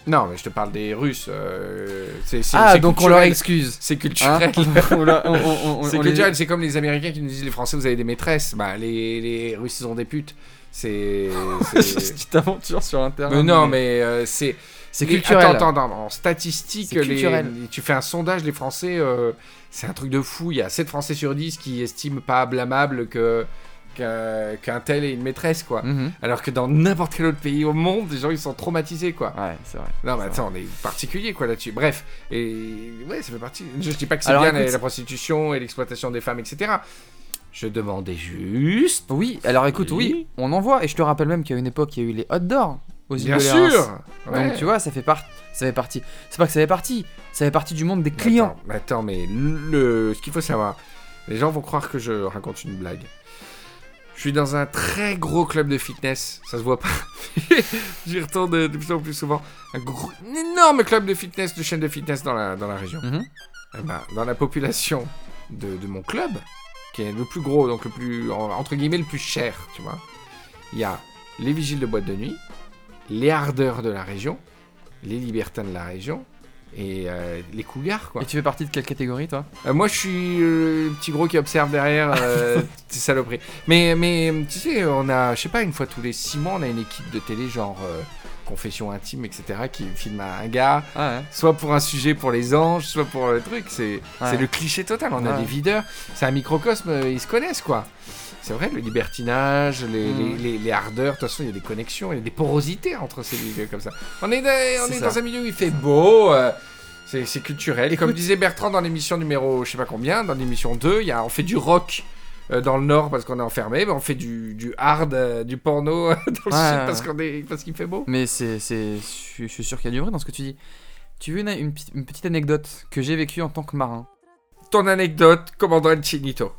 Non, mais je te parle des Russes. euh, c'est- c'est- Ah, c'est donc on leur excuse. C'est Hein? Culturel. on- on- on- C'est les- culturel, c'est comme les Américains qui nous disent les Français vous avez des maîtresses. Bah les, les Russes ils ont des putes. C'est. c'est- tu t'aventures sur mais non mais euh, c'est. c'est les- culturel. Attends, attends, attends, en statistique, les- tu fais un sondage, les Français, euh, c'est un truc de fou. Il y a 7 Français sur 10 qui estiment pas blâmable que qu'un tel ait une maîtresse, quoi. Mhm. Alors que dans n'importe quel autre pays au monde, les gens ils sont traumatisés, quoi. Ouais, c'est vrai. Non, mais attends, on est particulier, quoi, là-dessus. Bref, et ouais, ça fait partie. Je, dis pas que c'est bien la, écoute- la prostitution et l'exploitation des femmes, etc. Je demandais juste. Oui, alors écoute, oui, Oui. on en voit. Et je te rappelle même qu'à une époque, il y a eu les hot d'or aux îles Bien de sûr Ouais. Donc tu vois, ça fait, ça fait partie. C'est pas que ça fait partie, ça fait partie du monde des clients. Attends, mais attends, mais le... ce qu'il faut savoir, les gens vont croire que je raconte une blague. Je suis dans un très gros club de fitness, ça se voit pas. J'y retourne de, plus en plus souvent. Un, gros, un énorme club de fitness, de chaîne de fitness dans la, dans la région. Mhm. Eh ben, dans la population de, de mon club, qui est le plus gros, donc le plus, en- entre guillemets, le plus cher, tu vois, il y a les vigiles de boîte de nuit, les ardeurs de la région, les libertins de la région et euh, les cougars, quoi. Et tu fais partie de quelle catégorie, toi? Euh, moi, je suis euh, le petit gros qui observe derrière ces saloperies. Mais, mais tu sais, on a, je sais pas, une fois tous les six mois, on a une équipe de télé, genre Confession intime, etc., qui filme un gars, Ah ouais. soit pour un sujet pour les anges, soit pour le truc. C'est Ouais. le cliché total. On a Ouais. des videurs, c'est un microcosme, ils se connaissent, quoi. C'est vrai, le libertinage, les, Mm. les, les- les ardeurs, de toute façon, il y a des connexions, il y a des porosités entre ces milieux comme ça. On est, dans- on est ça. dans un milieu où il fait beau, euh, c'est culturel. Et comme Écoute- disait Bertrand dans l'émission numéro, je sais pas combien, dans l'émission 2, il y a, on fait du rock euh, dans le nord parce qu'on est enfermé, mais on fait du, du hard, euh, du porno dans le sud parce ouais. qu'on est parce qu'il fait beau. Mais c'est, c'est, je suis- sûr qu'il y a du vrai dans ce que tu dis. Tu veux une, une, petite- une petite anecdote que j'ai vécue en tant que marin? Ton anecdote, commandant Chinito.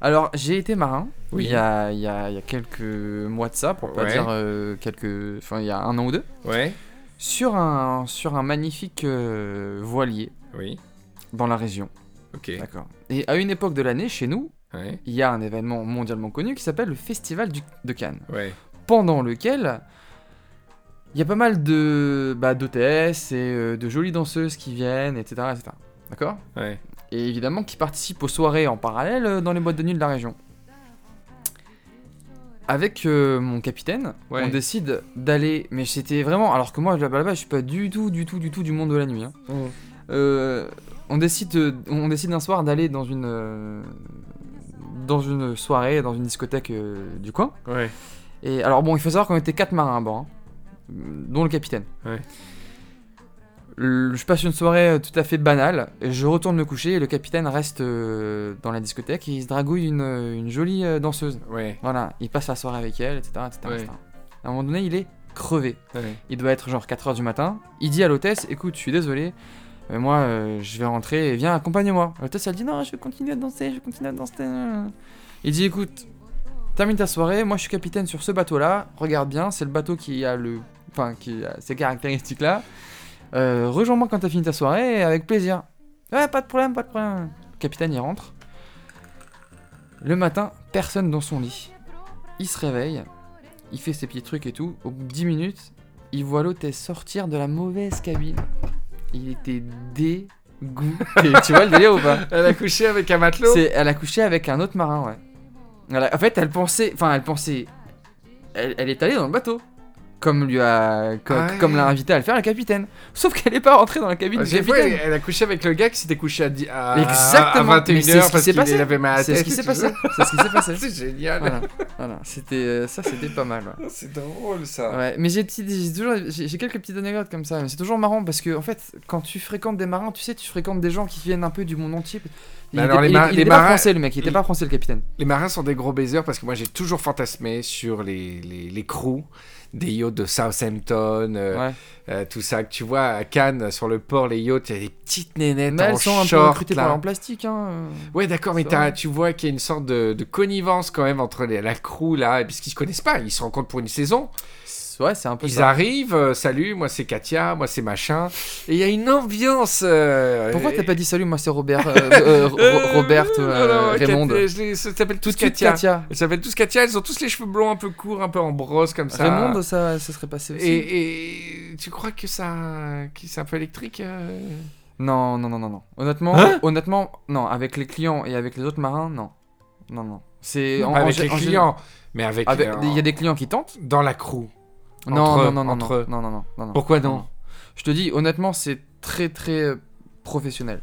Alors, j'ai été marin Oui. il, y a, il, y a, il y a quelques mois de ça, pour pas Ouais. dire euh, quelques. Enfin, il y a un an ou deux, Ouais. Sur un, sur un magnifique euh, voilier Oui. dans la région. Ok. D'accord. Et à une époque de l'année, chez nous, Ouais. il y a un événement mondialement connu qui s'appelle le Festival du- de Cannes, Ouais. pendant lequel il y a pas mal de bah, d'hôtesses et euh, de jolies danseuses qui viennent, etc. etc. D'accord? Ouais. Et évidemment qui participent aux soirées en parallèle euh, dans les boîtes de nuit de la région. Avec euh, mon capitaine, Ouais. on décide d'aller. Mais c'était vraiment. Alors que moi, là-bas, je suis pas du tout, du tout, du tout du monde de la nuit. hein. Euh, on décide, euh, on décide d'un soir d'aller dans une, euh, dans une soirée, dans une discothèque du coin. Ouais. Et alors bon, il faut savoir qu'on était quatre marins à bord, hein, dont le capitaine. Ouais. Je passe une soirée euh, tout à fait banale, je retourne me coucher et le capitaine reste euh, dans la discothèque et il se dragouille une, une jolie euh, danseuse. Ouais. Voilà, il passe la soirée avec elle, etc. etc., Ouais. etc. À un moment donné, il est crevé. Ouais. Il doit être genre 4h du matin. Il dit à l'hôtesse Écoute, je suis désolé, mais moi euh, je vais rentrer et viens, accompagne-moi. L'hôtesse elle dit Non, je vais continuer à danser, je vais continuer à danser. Il dit Écoute, termine ta soirée, moi je suis capitaine sur ce bateau là, regarde bien, c'est le bateau qui a le. Enfin, qui a ces caractéristiques là. Euh, Rejoins-moi quand t'as fini ta soirée, avec plaisir. Ouais, pas de problème, pas de problème. Le capitaine il rentre. Le matin, personne dans son lit. Il se réveille, il fait ses petits trucs et tout. Au bout de 10 minutes, il voit l'hôtesse sortir de la mauvaise cabine. Il était dégoûté. tu vois le délire ou pas? Elle a couché avec un matelot? Elle a couché avec un autre marin, ouais. A- en fait, elle pensait. Enfin, elle pensait. Elle, elle est allée dans le bateau. Comme lui a. Comme, Ah ouais. comme l'a invité à le faire le capitaine. Sauf qu'elle est pas rentrée dans la cabine du elle, capitaine. elle a couché avec le gars qui s'était couché à, à, Exactement. à 21h Mais c'est ce qui parce qu'il avait mal à la C'est ce tête, qui s'est passé. C'est ce qui s'est passé. C'est génial. Voilà. voilà. C'était, euh, ça, c'était pas mal. ouais. C'est drôle ça. Ouais, mais j'ai, toujours, j'ai, quelques petites anecdotes comme ça. Mais c'est toujours marrant parce que en fait, quand tu fréquentes des marins, tu sais, tu fréquentes des gens qui viennent un peu du monde entier. Il était, alors, les il- il les était pas marins- français le mec, il était pas français le capitaine. Les marins sont des gros baisers parce que moi j'ai toujours fantasmé sur les, les, les crews des yachts de Southampton, euh, Ouais. euh, tout ça que tu vois à Cannes sur le port, les yachts, il y a des petites nénettes Mais en elles sont un peu recrutées par en plastique. Hein. Ouais, d'accord, mais tu vois qu'il y a une sorte de, de connivence quand même entre les- la crew là, et puisqu'ils se connaissent pas, ils se rencontrent pour une saison. Ouais, c'est un peu Ils ça. arrivent, euh, salut, moi c'est Katia, moi c'est machin, et il y a une ambiance. euh, Pourquoi et- t'as pas dit salut, moi c'est Robert, euh, euh, Ro- Euh, Robert, non, euh, non, Raymond. Katia, je les- ça s'appelle Tout tous de suite Katia. Katia. Elles s'appellent tous Katia, elles ont tous les cheveux blonds un peu courts, un peu en brosse comme ça. Raymond, ça, ça serait passé aussi. Et, et tu crois que ça, que c'est un peu électrique euh? Non, non, non, non, non. Honnêtement, Hein? honnêtement, non. Avec les clients et avec les autres marins, non. Non, non. C'est en- en avec gé- les en gé- clients, mais avec. avec- euh, Il y a des clients qui tentent. dans la crew. Non, Entre non, non, non, entre non, non, non, non, non. Pourquoi non Je te dis, honnêtement, c'est très, très euh, professionnel.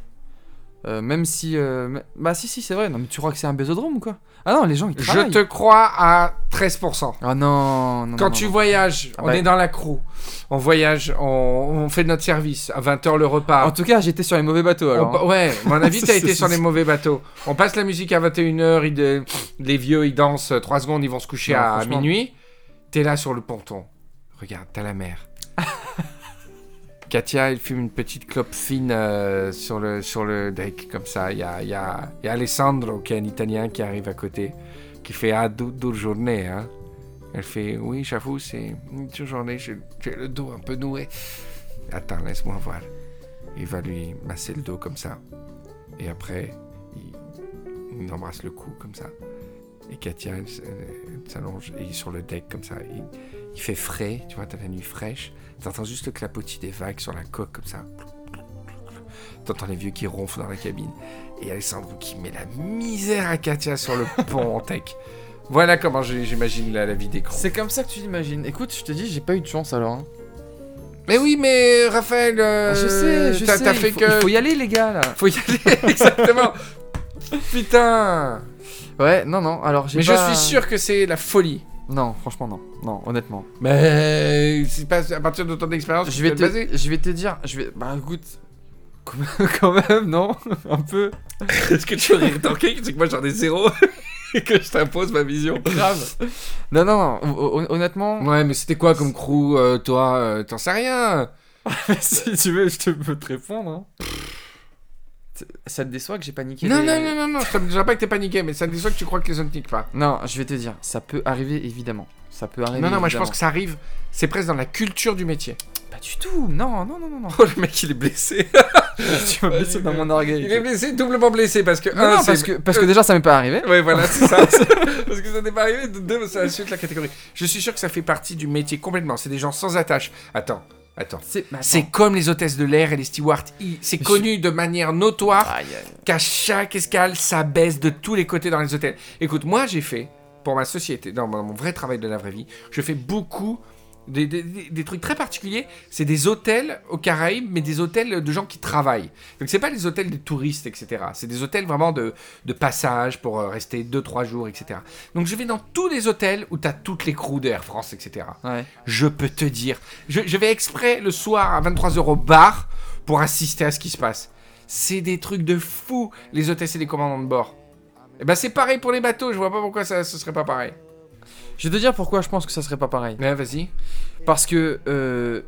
Euh, même si, euh, bah si, si, c'est vrai. Non, mais tu crois que c'est un bésodrome ou quoi? Ah non, les gens ils Je travaillent. te crois à 13%. Ah non, non. Quand non, tu non. voyages, Ah on bah- est dans la crew, on voyage, on, on fait notre service, à 20h le repas. En tout cas, j'étais sur les mauvais bateaux alors. hein. ouais, à mon avis, t'as été sur les mauvais bateaux. On passe la musique à 21h, ils les vieux ils dansent 3 secondes, ils vont se coucher Non, à minuit. T'es là sur le ponton. Regarde, t'as la mer. Katia, elle fume une petite clope fine euh, sur, le, sur le deck, comme ça. Il y a, y, a, Alessandro, qui est un Italien, qui arrive à côté, qui fait Ah, dure journée, hein. Elle fait Oui, j'avoue, c'est une dure journée, j'ai le dos un peu noué. Attends, laisse-moi voir. Il va lui masser le dos comme ça. Et après, il, embrasse le cou comme ça. Et Katia, elle, s'allonge sur le deck comme ça. Il fait frais, tu vois, t'as la nuit fraîche. T'entends juste le clapotis des vagues sur la coque comme ça. T'entends les vieux qui ronflent dans la cabine. Et Alessandro qui met la misère à Katia sur le pont en tech. Voilà comment j'imagine la, la vie d'écran. C'est comme ça que tu l'imagines. Écoute, je te dis, j'ai pas eu de chance alors. hein. Mais oui, mais Raphaël, euh, Ah, je sais, je sais. il, fait faut, que. il faut y aller, les gars là. Faut y aller, exactement. Putain. Ouais, non, non. Alors j'ai Mais pas- je suis sûr que c'est la folie. Non, franchement, non. Non, honnêtement. Mais c'est pas à partir de ton expérience Je vais, te, je vais te dire, je vais. Bah écoute, quand même, non? Un peu. Est-ce que tu aurais rétorqué C'est que moi j'en ai zéro et que je t'impose ma vision? Grave. non, non, non. hon- hon- Honnêtement, Ouais, mais c'était quoi comme crew, euh, toi euh, T'en sais rien. si tu veux, je te peux te répondre. hein. Ça te déçoit que j'ai paniqué Non, les- non, non, non, non, ça me dérange pas que t'es paniqué, mais ça me déçoit que tu crois que les autres niquent pas. Non, je vais te dire, ça peut arriver évidemment. Ça peut arriver. Non, non, moi je évidemment. pense que ça arrive. C'est presque dans la culture du métier. Pas du tout. Non, non, non, non, non. Oh, le mec il est blessé. tu m'as blessé dans mon orgueil. Il est blessé, doublement blessé parce que. Non, un, non, parce que, parce que déjà ça m'est pas arrivé. Ouais, voilà, c'est ça. Parce que ça n'est pas arrivé. de Deux, ça insulte la catégorie. Je suis sûr que ça fait partie du métier complètement. C'est des gens sans attache. Attends, attends. C'est comme les hôtesses de l'air et les stewards. Ils- C'est connu de manière notoire Aïe, aïe. qu'à chaque escale, ça baisse de tous les côtés dans les hôtels. Écoute, moi j'ai fait, pour ma société, dans mon mon vrai travail de la vraie vie, je fais beaucoup. Des, des- des- des trucs très particuliers, c'est des hôtels aux Caraïbes, mais des hôtels de gens qui travaillent. Donc c'est pas les hôtels des touristes, etc. C'est des hôtels vraiment de, de passage pour euh, rester 2-3 jours, etc. Donc je vais dans tous les hôtels où t'as toutes les crews de Air France, etc Ouais. je peux te dire. Je, je vais exprès le soir à 23h au bar pour assister à ce qui se passe. C'est des trucs de fou, les hôtesses et les commandants de bord. Et ben c'est pareil pour les bateaux, je vois pas pourquoi ça ce serait pas pareil. Je vais te dire pourquoi je pense que ça serait pas pareil. Mais vas-y. Parce que euh,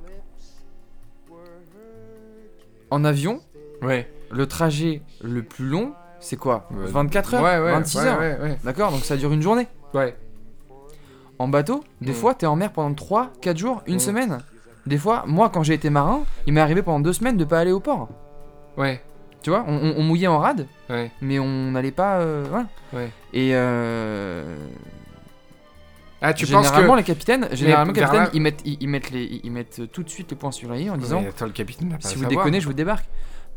en avion, Ouais. le trajet le plus long, c'est quoi? Ouais. 24 heures? Ouais, ouais. 26 ouais, heures? Ouais, ouais. D'accord Donc ça dure une journée. ouais. En bateau, des Mm. fois, t'es en mer pendant 3, 4 jours, une Mm. semaine. Des fois, moi, quand j'ai été marin, il m'est arrivé pendant 2 semaines de pas aller au port. Ouais. Tu vois, on, on- on mouillait en rade, Ouais. mais on n'allait pas. euh, voilà. Ouais. Et euh, Ah, tu penses généralement, que. les capitaines, généralement, les capitaines, ils mettent, ils, ils mettent les, ils, mettent tout de suite les points sur la i en disant Mais attends, le capitaine n'a pas si vous savoir. déconnez, je vous débarque.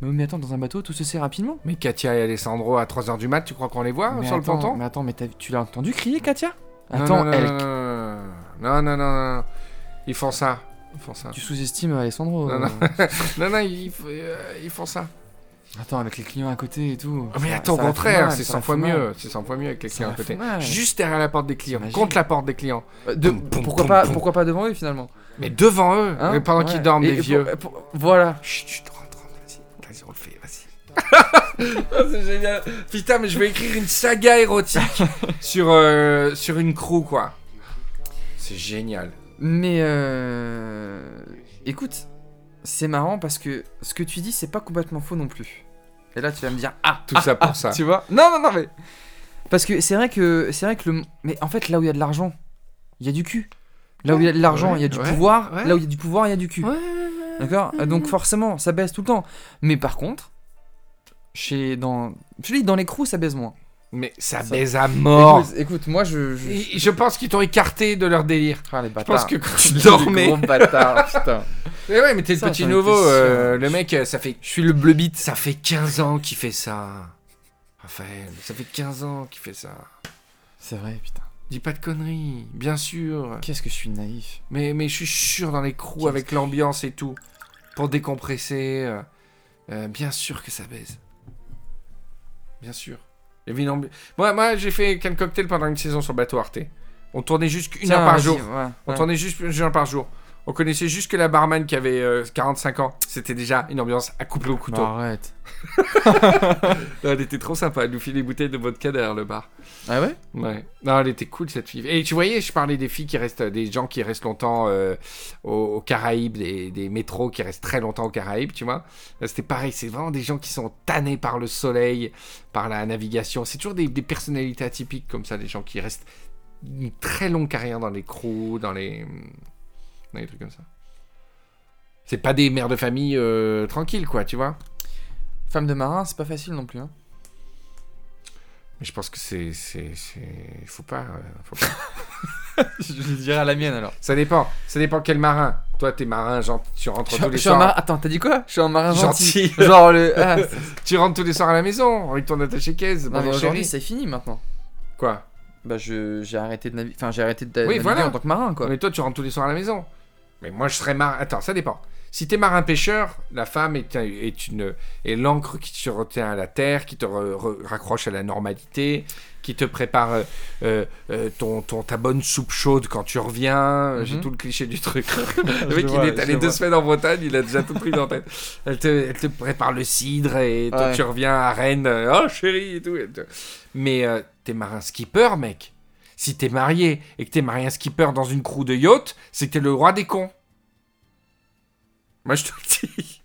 Mais, mais attends, dans un bateau, tout se sait rapidement. Mais Katia et Alessandro à 3h du mat, tu crois qu'on les voit mais sur attends, le ponton? Mais attends, mais tu l'as entendu crier, Katia? Attends, non, non, elle, non, non, non, non. Ils font ça. Ils font ça. tu sous-estimes Alessandro. Non, euh. non. Non, non, ils, euh, ils font ça. Attends, avec les clients à côté et tout. Mais ça- attends, au contraire, c'est ça 100 la fois mieux. C'est 100 fois mieux avec les clients à côté. Juste derrière la porte des clients, contre la porte des clients. Euh, pourquoi, pas, pourquoi pas devant eux finalement Mais devant eux, Hein mais pendant qu'ils dorment, Et- les et vieux. pour- pour- voilà. Chut, chut, rentre, rentre, vas-y. Vas-y, on le fait, vas-y. Ah, c'est génial. Putain, mais je vais écrire une saga érotique sur, euh, sur une crew, quoi. C'est génial. Mais euh... écoute, c'est marrant parce que ce que tu dis, c'est pas complètement faux non plus. Et là, tu vas me dire ah, Tout ah, ça pour ah, ça. Tu vois Non, non, non, mais parce que c'est vrai que c'est vrai que le, mais en fait, là où il y a de l'argent, il y a du cul. Là où il y a de l'argent, il y a du pouvoir. Là où il y a du pouvoir, il y a du cul. D'accord? Donc forcément, ça baisse tout le temps. Mais par contre, chez dans, je dis, dans les crews, ça baisse moins. Mais ça, Ça- baise à mort. Écoute, écoute, moi, je, je... Pense qu'ils t'ont écarté de leur délire. Ah, les Je pense que quand tu dormais. gros bâtards, putain. Mais ouais, mais t'es le petit nouveau. euh, le mec, euh, ça fait, Je suis le bleu bit. ça fait 15 ans qu'il fait ça. Raphaël, ça fait 15 ans qu'il fait ça. C'est vrai, putain. Dis pas de conneries, bien sûr. Qu'est-ce que je suis naïf. Mais, mais je suis sûr dans les Qu'est-ce avec que- l'ambiance et tout. Pour décompresser. euh, bien sûr que ça baise. Bien sûr. Il y avait une ambi- Moi, moi j'ai fait Can Cocktail pendant une saison sur bateau Arte. On tournait juste une Tiens, heure par jour. ouais, On ouais. tournait juste une heure par jour. On connaissait juste que la barman qui avait euh, 45 ans. C'était déjà une ambiance à couper au couteau. Non, arrête. Elle était trop sympa. Elle nous fit des bouteilles de vodka derrière le bar. Ah ouais? Ouais. Non, elle était cool cette fille. Et tu voyais, je parlais des filles qui restent, des gens qui restent longtemps euh, aux, aux Caraïbes, des, des métros qui restent très longtemps aux Caraïbes, tu vois. Là, C'était pareil, c'est vraiment des gens qui sont tannés par le soleil, par la navigation. C'est toujours des, des personnalités atypiques comme ça, des gens qui restent une très longue carrière dans les crews, dans les, les trucs comme ça. C'est pas des mères de famille euh, tranquilles, quoi, tu vois. Femme de marin, c'est pas facile non plus. Hein. Mais je pense que c'est, c'est, c'est, faut pas, euh, faut pas. je le dirai à la mienne alors. Ça dépend. Ça dépend quel marin. Toi, t'es marin, genre, tu rentres Je, tous je les suis un soirs. marin. Attends, t'as dit quoi? Je suis un marin gentil. Gentil. Genre le. Ah, c'est- Tu rentres tous les soirs à la maison avec ton attaché caisse. non, mais aujourd'hui, c'est fini maintenant. Quoi? Bah, je j'ai arrêté de naviguer. Enfin, j'ai arrêté de Oui, naviguer voilà. en tant que marin quoi. Mais toi, tu rentres tous les soirs à la maison. Mais moi, je serais marin. Attends, ça dépend. Si t'es marin pêcheur, la femme est, un- est une est l'encre qui te retient à la terre, qui te re- re- raccroche à la normalité, qui te prépare euh, euh, euh, ton, ton ta bonne soupe chaude quand tu reviens. J'ai Mhm. tout le cliché du truc. le mec, il vois, est allé deux vois. semaines en Bretagne, il a déjà tout pris dans tête. Elle te, elle te prépare le cidre et toi, tu reviens à Rennes. Oh chérie et tout. et Mais euh, t'es marin skipper, mec. Si t'es marié et que t'es marié un skipper dans une crew de yacht, c'est que t'es le roi des cons. Moi, je te le dis.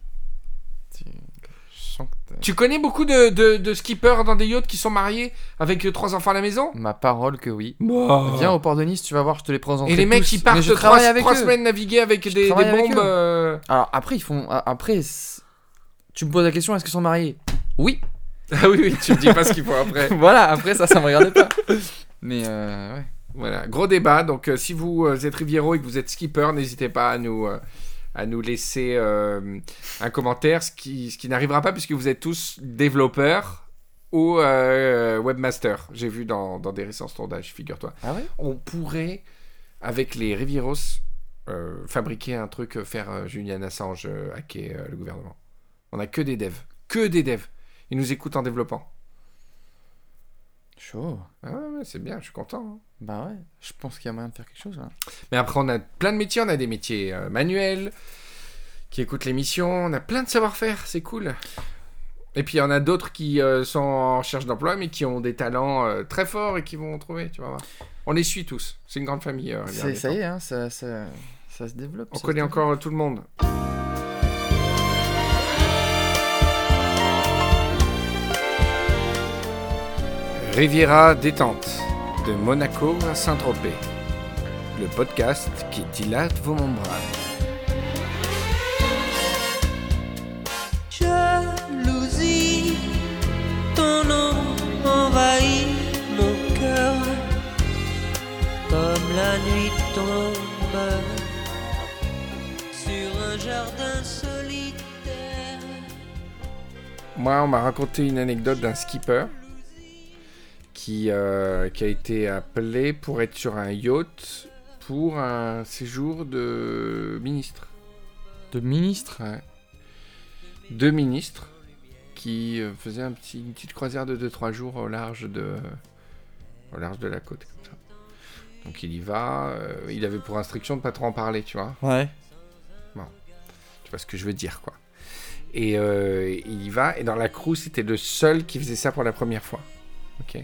Tu connais beaucoup de, de, de skippers dans des yachts qui sont mariés avec euh, trois enfants à la maison? Ma parole que oui. Viens Viens au port de Nice, tu vas voir, je te les présente. Et les mecs qui partent je trois, travaille avec trois semaines naviguer avec des, des travaille avec bombes. euh, Alors après, ils font. Après, tu me poses la question est-ce qu'ils sont mariés? Oui. Ah oui, oui, tu me dis pas ce qu'il faut après. voilà, après ça, ça me regardait pas. Mais euh, ouais. Voilà, gros débat. Donc, euh, si vous euh, êtes Riviero et que vous êtes skipper, n'hésitez pas à nous, euh, à nous laisser un commentaire, ce qui, ce qui n'arrivera pas puisque vous êtes tous développeurs ou webmasters. J'ai vu dans, dans des récents sondages, figure-toi. Ah ouais? On pourrait, avec les Rivieros, fabriquer un truc, faire Julian Assange hacker le gouvernement. On a que des devs, que des devs. Ils nous écoutent en développant. Chaud. Ah ouais, c'est bien, je suis content. hein. Bah ouais, je pense qu'il y a moyen de faire quelque chose là. Mais après, on a plein de métiers. On a des métiers euh, manuels qui écoutent l'émission. On a plein de savoir-faire. C'est cool. Et puis, il y en a d'autres qui euh, sont en recherche d'emploi, mais qui ont des talents euh, très forts et qui vont trouver. Tu vas voir. On les suit tous. C'est une grande famille. ça y est, hein, ça, ça, ça se développe. On connaît encore tout le monde. Riviera détente, de Monaco à Saint-Tropez. Le podcast qui dilate vos membranes. Jalousie, ton nom envahit mon cœur comme la nuit tombe sur un jardin solitaire. Moi, on m'a raconté une anecdote d'un skipper qui, euh, qui a été appelé pour être sur un yacht pour un séjour de ministre. De ministre? Ouais. Deux ministres qui euh, faisaient un petit, une petite croisière de 2-3 jours au large de, au large de la côte. Comme ça. Donc il y va. euh, il avait pour instruction de pas trop en parler, tu vois. Ouais. Tu vois ce que je veux dire, quoi. Et euh, il y va. Et dans la crew, c'était le seul qui faisait ça pour la première fois. Ok.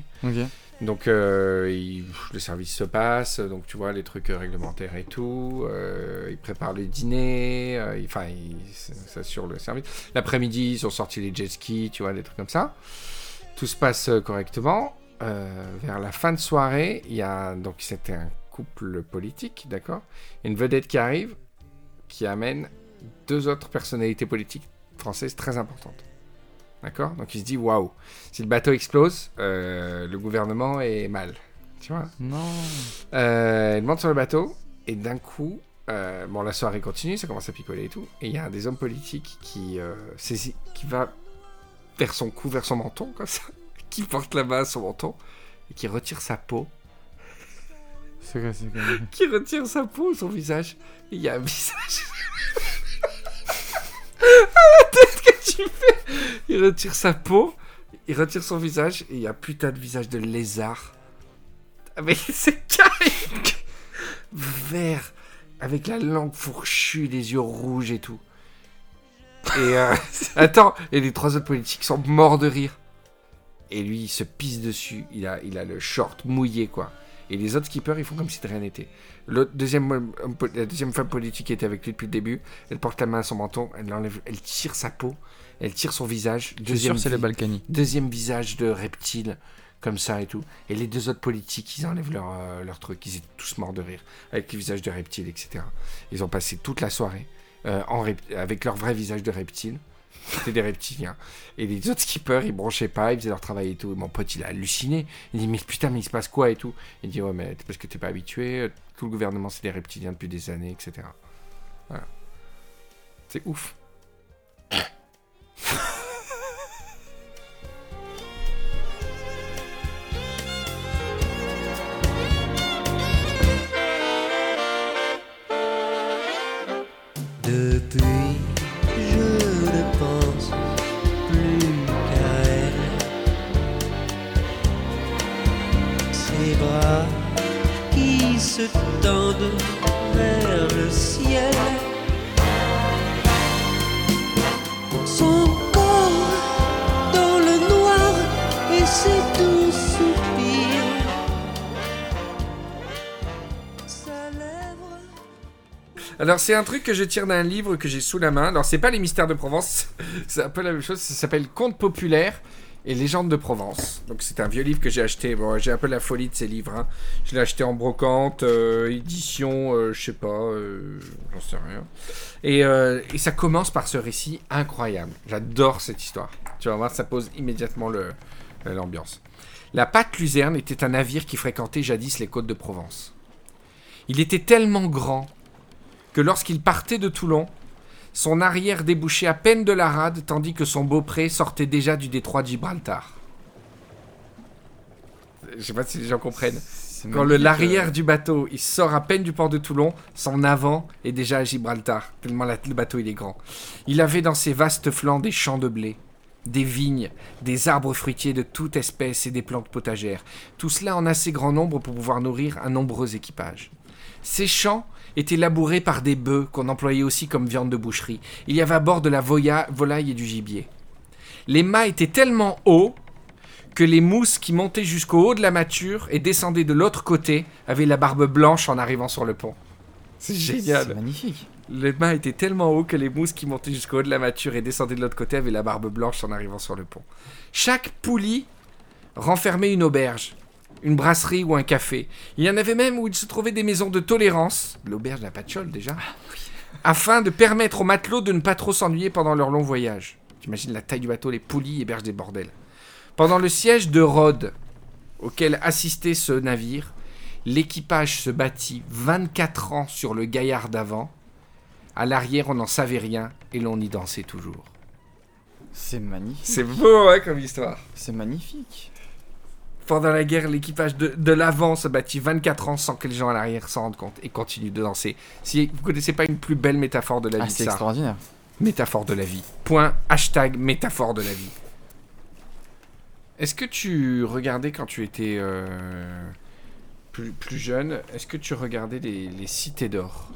Donc euh, il- le service se passe, donc tu vois les trucs réglementaires et tout. euh, ils préparent le dîner, euh, enfin ils s'assurent le service. L'après-midi ils ont sorti les jet skis, tu vois des trucs comme ça. Tout se passe correctement. Vers la fin de soirée, il y a donc c'était un couple politique, d'accord? Une vedette qui arrive, qui amène deux autres personnalités politiques françaises très importantes. D'accord Donc il se dit waouh, si le bateau explose, euh, le gouvernement est mal. Tu vois Non. euh, Il monte sur le bateau et d'un coup, euh, bon, la soirée continue, ça commence à picoler et tout. Et il y a un des hommes politiques qui, saisit, qui va vers son cou, vers son menton, comme ça, qui porte la main à son menton et qui retire sa peau, C'est quoi, c'est quoi qui retire sa peau, son visage. Et il y a un visage. Il retire sa peau, il retire son visage et il y a un putain de visage de lézard. Ah, Mais c'est carré Vert, avec la langue fourchue, les yeux rouges et tout. Et euh, attends, et les trois autres politiques sont morts de rire. Et lui, il se pisse dessus. Il a, il a le short mouillé, quoi. Et les autres skippers, ils font comme si de rien n'était. L'autre deuxième, la deuxième femme politique qui était avec lui depuis le début, elle porte la main à son menton, elle enlève, elle tire sa peau, elle tire son visage. Deuxième, sûr c'est les vi- Balkany. deuxième visage de reptile, comme ça et tout. Et les deux autres politiques, ils enlèvent leur, euh, leur truc. Ils étaient tous morts de rire, avec les visages de reptiles, etc. Ils ont passé toute la soirée euh, en avec leur vrai visage de reptile. C'était des reptiliens. Et les autres skippers, ils branchaient pas, ils faisaient leur travail et tout. Et mon pote, il a halluciné. Il dit, mais putain, mais il se passe quoi et tout? Il dit, ouais, mais c'est parce que t'es pas habitué. Tout le gouvernement, c'est des reptiliens depuis des années, etc. Voilà. C'est ouf. Depuis, je ne pense plus qu'à elle. Ses bras qui se tendent vers le ciel. Alors c'est un truc que je tire d'un livre que j'ai sous la main. Alors c'est pas les mystères de Provence, c'est un peu la même chose. Ça s'appelle Contes populaires et légendes de Provence. Donc c'est un vieux livre que j'ai acheté. Bon, j'ai un peu la folie de ces livres. hein. Je l'ai acheté en brocante, euh, édition, euh, je sais pas, euh, j'en sais rien. Et, euh, et ça commence par ce récit incroyable. J'adore cette histoire. Tu vas voir, ça pose immédiatement l'ambiance. La Patte Luzerne était un navire qui fréquentait jadis les côtes de Provence. Il était tellement grand que lorsqu'il partait de Toulon, son arrière débouchait à peine de la rade, tandis que son beaupré sortait déjà du détroit de Gibraltar. Je sais pas si les gens comprennent. Quand l'arrière euh, du bateau, il sort à peine du port de Toulon, son avant est déjà à Gibraltar, tellement la- le bateau il est grand. Il avait dans ses vastes flancs des champs de blé, des vignes, des arbres fruitiers de toute espèce et des plantes potagères, tout cela en assez grand nombre pour pouvoir nourrir un nombreux équipage. Ces champs étaient labourés par des bœufs qu'on employait aussi comme viande de boucherie. Il y avait à bord de la voya- volaille et du gibier. Les mâts étaient tellement hauts que les mousses qui montaient jusqu'au haut de la mâture et descendaient de l'autre côté avaient la barbe blanche en arrivant sur le pont. C'est C'est génial. magnifique. Les mâts étaient tellement hauts que les mousses qui montaient jusqu'au haut de la mâture et descendaient de l'autre côté avaient la barbe blanche en arrivant sur le pont. Chaque poulie renfermait une auberge, une brasserie ou un café. Il y en avait même où il se trouvait des maisons de tolérance, l'auberge de chol déjà, afin de permettre aux matelots de ne pas trop s'ennuyer pendant leur long voyage. T'imagines la taille du bateau, les poulies hébergent des bordels. Pendant le siège de Rhodes, auquel assistait ce navire, l'équipage se battit 24 ans sur le gaillard d'avant. À l'arrière, on n'en savait rien et l'on y dansait toujours. C'est magnifique. C'est beau, hein, comme histoire. C'est magnifique. Pendant la guerre, l'équipage de, de l'avant se battit 24 ans sans que les gens à l'arrière s'en rendent compte et continuent de danser. Si vous connaissez pas une plus belle métaphore de la Ah, vie c'est extraordinaire. métaphore de la vie. Point, hashtag métaphore de la vie. Est-ce que tu regardais quand tu étais euh, plus, plus jeune, est-ce que tu regardais les, les cités d'or?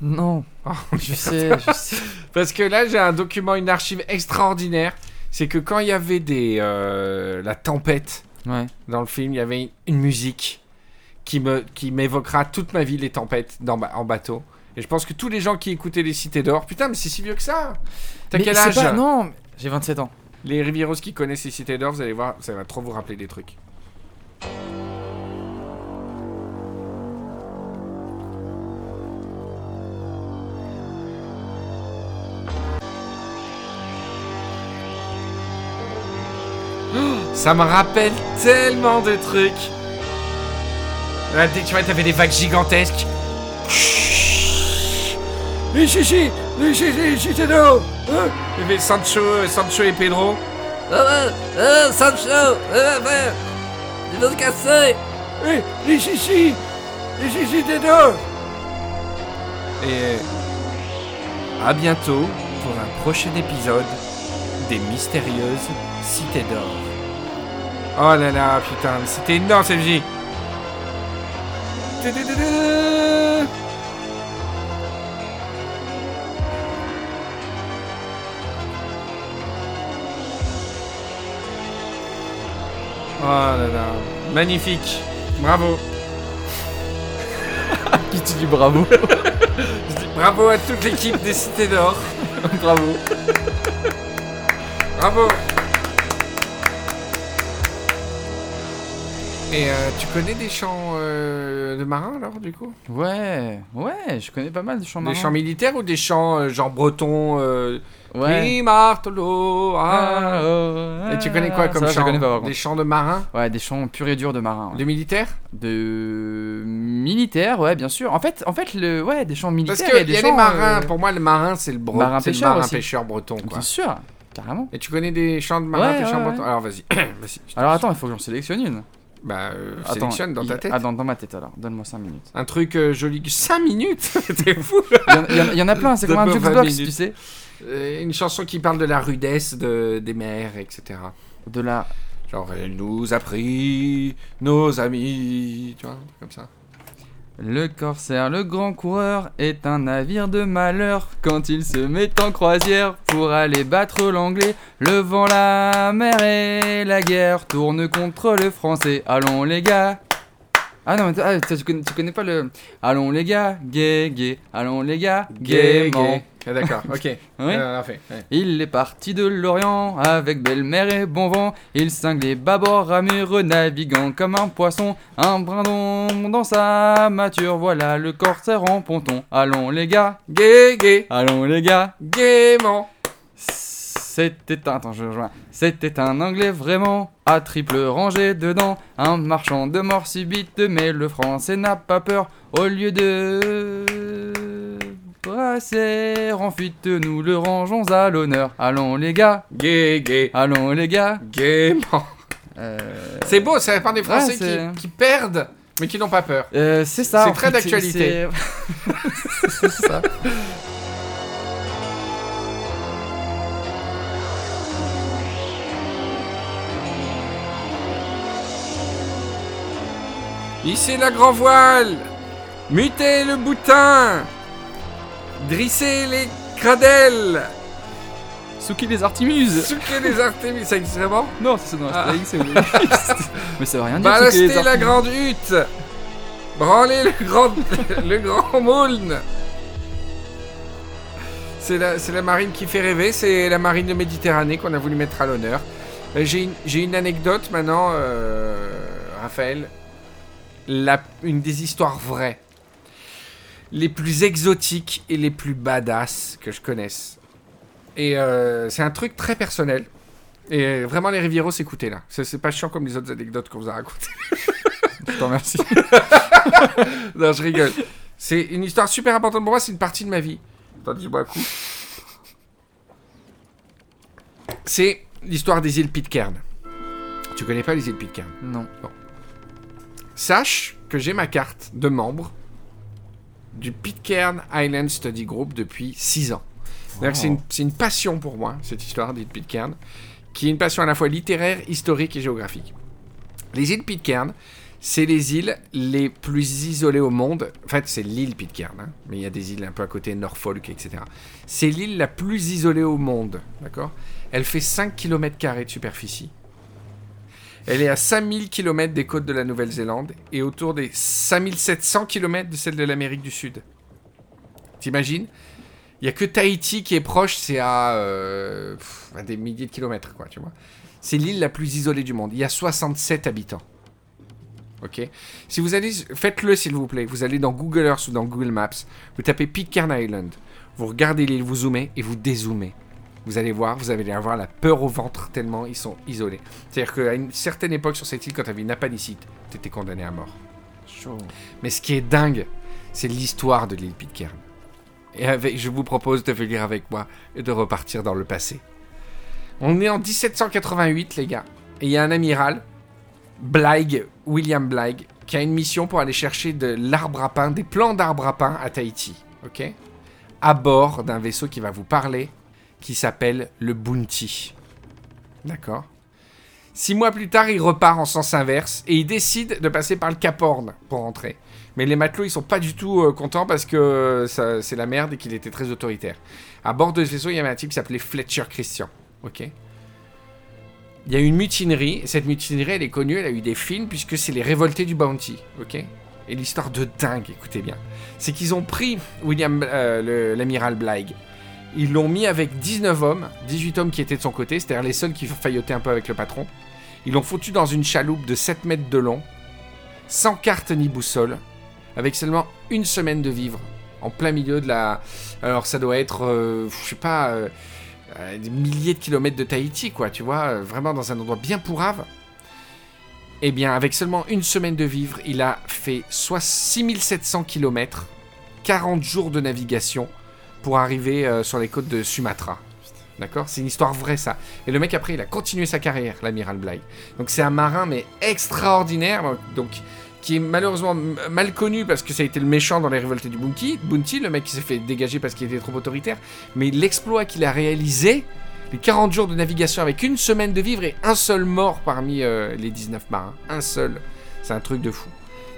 Non. Oh, Je sais, je sais. Parce que là, j'ai un document, une archive extraordinaire. C'est que quand il y avait des, euh, la tempête Ouais. dans le film, il y avait une musique qui me qui m'évoquera toute ma vie les tempêtes dans, en bateau. Et je pense que tous les gens qui écoutaient les Cités d'Or, putain, mais c'est si vieux que ça. T'as quel âge pas- Non, j'ai 27 ans. Les Rivieros qui connaissent les Cités d'Or, vous allez voir, ça va trop vous rappeler des trucs. Ça me rappelle tellement de trucs. Là, dès- tu vois, t'avais des vagues gigantesques. Les chichis, les chichis, Il y avait Sancho, Sancho et Pedro. Sancho, il veut se casser. Les chichis Les chichis Et à bientôt pour un prochain épisode des mystérieuses cités d'or. Oh là là, putain, mais c'était énorme cette musique. Oh là là, magnifique, bravo. Qui tu dis bravo Bravo à toute l'équipe des Cités d'Or. Bravo. Bravo. Et euh, tu connais des chants euh, de marins alors du coup? Ouais, ouais, je connais pas mal de chants Des marins. chants militaires ou des chants euh, genre bretons euh, Ouais. Oui, Martelot, ah. Ah, oh, Et tu connais quoi ah, comme ça, je chant connais pas, par Des chants de marins? Ouais, des chants purs et durs de marins. ouais. De militaires? De militaires, ouais, bien sûr. En fait, en fait, le, ouais, des chants militaires. Parce qu'il des y a chants, des marins, pour moi le marin c'est le, bre- marin le pêcheur marin aussi. pêcheur breton quoi. Bien sûr, carrément. Et tu connais des chants de marins Ouais, ouais, bretons? Alors vas-y, te Alors attends, il faut que j'en sélectionne une. Bah euh, Attends, sélectionne dans ta il- tête. Ah, dans, dans ma tête alors. Donne-moi 5 minutes. Un truc euh, joli. 5 minutes T'es fou Il y, en- il y en- il y en a plein, c'est comme un D'abord 20 jukebox, minutes. tu sais. Euh, Une chanson qui parle de la rudesse de, des mers, etc. De la. Genre, elle nous a pris nos amis, tu vois, comme ça. Le corsaire, le grand coureur, est un navire de malheur. Quand il se met en croisière pour aller battre l'anglais, le vent, la mer et la guerre tournent contre le français. Allons les gars. Ah non, mais ah, tu, connais, tu connais pas le. Allons les gars, gay, gay. Allons les gars, gaiement. Ah, D'accord, ok. Oui. Euh, on fait, ouais. Il est parti de l'Orient avec belle mer et bon vent. Il cingle les babords ramures, naviguant comme un poisson. Un brin d'ombre dans sa mâture, voilà le corsaire en ponton. Allons les gars, Gay, gay, allons les gars. gaiement. C'était un, attends, je rejoins. C'était un anglais vraiment à triple rangée dedans. Un marchand de mort subite, mais le français n'a pas peur. Au lieu de brasser en fuite, nous le rangeons à l'honneur. Allons les gars, Gay, gay, allons les gars. gaiement. Euh, C'est beau, ça part des Français Ouais, c'est- qui, qui perdent, mais qui n'ont pas peur. euh, c'est ça. C'est très d'actualité. c'est- C'est ça. Hissez la grand voile, mutez le boutin, drissez les cradelles, Souki les Artimuses. sucrez les artémis, ça existe vraiment? Non, c'est dans Ah. C'est Mais ça veut rien dire. Les la Artimuses. grande hutte Branlez le grand, le grand moulne C'est la, marine qui fait rêver, c'est la marine de Méditerranée qu'on a voulu mettre à l'honneur. Euh, J'ai une, j'ai une anecdote maintenant, euh, Raphaël. La, une des histoires vraies, les plus exotiques et les plus badass que je connaisse. Et euh, c'est un truc très personnel. Et vraiment, les Rivieros, écoutez là. C'est pas chiant comme les autres anecdotes qu'on vous a racontées. Je te remercie. Non, je rigole. C'est une histoire super importante pour moi, c'est une partie de ma vie. Attends, dis-moi un coup. C'est l'histoire des îles Pitcairn. Tu connais pas les îles Pitcairn? Non. Sache que j'ai ma carte de membre du Pitcairn Island Study Group depuis 6 ans. C'est une, passion pour moi, cette histoire d'îles Pitcairn, qui est une passion à la fois littéraire, historique et géographique. Les îles Pitcairn, c'est les îles les plus isolées au monde. En fait, c'est l'île Pitcairn, hein, mais il y a des îles un peu à côté, Norfolk, etc. C'est l'île la plus isolée au monde, d'accord? Elle fait 5 km de superficie. Elle est à 5000 km des côtes de la Nouvelle-Zélande et autour des 5700 km de celle de l'Amérique du Sud. T'imagines? Il y a que Tahiti qui est proche, c'est à, euh, à des milliers de kilomètres, quoi, tu vois. C'est l'île la plus isolée du monde. Il y a 67 habitants. Ok? Si vous allez, faites-le s'il vous plaît. Vous allez dans Google Earth ou dans Google Maps, vous tapez Pitcairn Island, vous regardez l'île, vous zoomez et vous dézoomez. Vous allez voir, vous allez avoir la peur au ventre tellement ils sont isolés. C'est-à-dire qu'à une certaine époque sur cette île, quand tu avais une appendicite, tu étais condamné à mort. Mais ce qui est dingue, c'est l'histoire de l'île Pitcairn. Et avec, je vous propose de venir avec moi et de repartir dans le passé. On est en 1788, les gars. Et il y a un amiral, Bligh, William Bligh, qui a une mission pour aller chercher de l'arbre à pain, des plants d'arbre à pain à Tahiti. Ok? À bord d'un vaisseau qui va vous parler, qui s'appelle le Bounty. D'accord Six mois plus tard, il repart en sens inverse et il décide de passer par le Cap Horn pour rentrer. Mais les matelots, ils sont pas du tout euh, contents parce que euh, c'est la merde et qu'il était très autoritaire. À bord de ce vaisseau, il y avait un type qui s'appelait Fletcher Christian. Ok Il y a eu une mutinerie. et Cette mutinerie, elle est connue, elle a eu des films puisque c'est les révoltés du Bounty. Ok Et l'histoire de dingue, écoutez bien. C'est qu'ils ont pris William, euh, l'amiral Bligh. Ils l'ont mis avec 19 hommes, 18 hommes qui étaient de son côté, c'est-à-dire les seuls qui faillotaient un peu avec le patron. Ils l'ont foutu dans une chaloupe de 7 mètres de long, sans carte ni boussole, avec seulement une semaine de vivre, en plein milieu de la... Alors ça doit être, euh, je sais pas, euh, euh, des milliers de kilomètres de Tahiti, quoi, tu vois, euh, vraiment dans un endroit bien pourrave. Eh bien, avec seulement une semaine de vivre, il a fait soit 6700 kilomètres, 40 jours de navigation, pour arriver euh, sur les côtes de Sumatra. D'accord? C'est une histoire vraie, ça. Et le mec, après, il a continué sa carrière, l'amiral Bligh. Donc, c'est un marin, mais extraordinaire, donc, qui est malheureusement mal connu parce que ça a été le méchant dans les révoltes du Bounty. Bounty, le mec qui s'est fait dégager parce qu'il était trop autoritaire. Mais l'exploit qu'il a réalisé, les 40 jours de navigation avec une semaine de vivre et un seul mort parmi euh, les 19 marins. Un seul. C'est un truc de fou.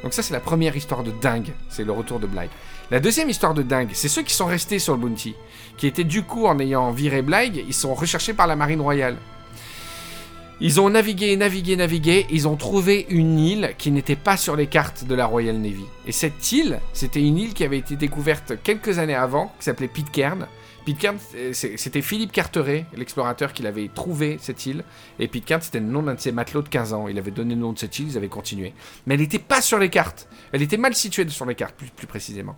Donc ça, c'est la première histoire de dingue. C'est le retour de Bligh. La deuxième histoire de dingue, c'est ceux qui sont restés sur le Bounty, qui étaient du coup, en ayant viré Bligh, ils sont recherchés par la Marine Royale. Ils ont navigué, navigué, navigué, ils ont trouvé une île qui n'était pas sur les cartes de la Royal Navy. Et cette île, c'était une île qui avait été découverte quelques années avant, qui s'appelait Pitcairn. Pitcairn, c'était Philippe Carteret, l'explorateur, qui l'avait trouvé cette île. Et Pitcairn, c'était le nom d'un de ses matelots de 15 ans. Il avait donné le nom de cette île, ils avaient continué. Mais elle n'était pas sur les cartes. Elle était mal située sur les cartes, plus, précisément.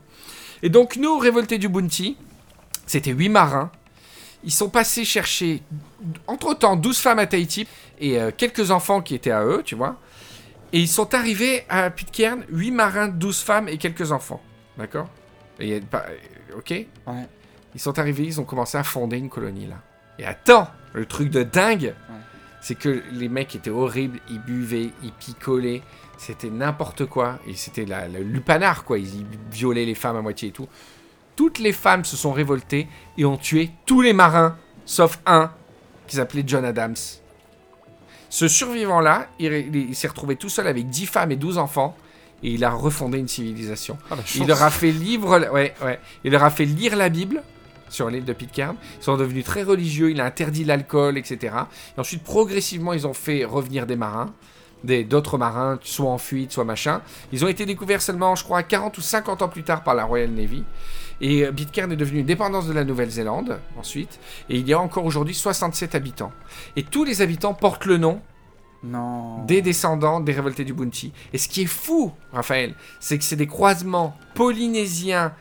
Et donc, nous, révoltés du Bounty, c'était 8 marins. Ils sont passés chercher, entre-temps, 12 femmes à Tahiti et euh, quelques enfants qui étaient à eux, tu vois. Et ils sont arrivés à Pitcairn, 8 marins, 12 femmes et quelques enfants. D'accord? Ok? Ils sont arrivés, ils ont commencé à fonder une colonie là. Et attends, le truc de dingue, c'est que les mecs étaient horribles, ils buvaient, ils picolaient, c'était n'importe quoi. Et c'était la, la lupanar quoi, ils violaient les femmes à moitié et tout. Toutes les femmes se sont révoltées et ont tué tous les marins, sauf un qui s'appelait John Adams. Ce survivant-là, il, s'est retrouvé tout seul avec 10 femmes et 12 enfants, et il a refondé une civilisation. Ah, Il leur a fait lire, ouais, ouais. Il leur a fait lire la Bible sur l'île de Pitcairn. Ils sont devenus très religieux. Il a interdit l'alcool, etc. Et ensuite, progressivement, ils ont fait revenir des marins, des d'autres marins, soit en fuite, soit machin. Ils ont été découverts seulement, je crois, 40 ou 50 ans plus tard par la Royal Navy. Et euh, Pitcairn est devenu une dépendance de la Nouvelle-Zélande ensuite. Et il y a encore aujourd'hui 67 habitants. Et tous les habitants portent le nom Non. des descendants des révoltés du Bounty. Et ce qui est fou, Raphaël, c'est que c'est des croisements polynésiens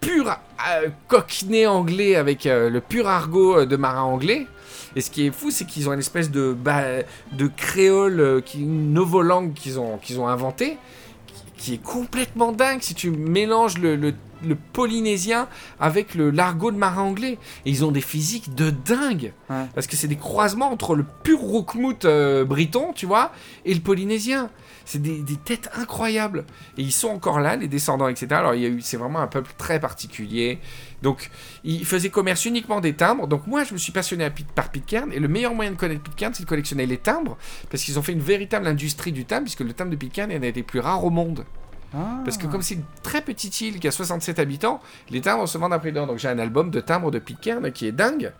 pur euh, cockney anglais avec euh, le pur argot euh, de marin anglais. Et ce qui est fou, c'est qu'ils ont une espèce de, bah, de créole, euh, qui, une novolangue qu'ils ont, qu'ils ont inventée, qui, est complètement dingue si tu mélanges le- le polynésien avec le l'argot de marin anglais. Et ils ont des physiques de dingue. Ouais. Parce que c'est des croisements entre le pur roukmout euh, briton, tu vois, et le polynésien. C'est des, des têtes incroyables. Et ils sont encore là, les descendants, etc. Alors, il y a eu, c'est vraiment un peuple très particulier. Donc, ils faisaient commerce uniquement des timbres. Donc, moi, je me suis passionné à par Pitcairn. Et le meilleur moyen de connaître Pitcairn, c'est de collectionner les timbres. Parce qu'ils ont fait une véritable industrie du timbre, puisque le timbre de Pitcairn est un des plus rares au monde. Ah. Parce que comme c'est une très petite île qui a 67 habitants, les timbres se vendent à prix d'or. Donc j'ai un album de timbres de Pitcairn qui est dingue.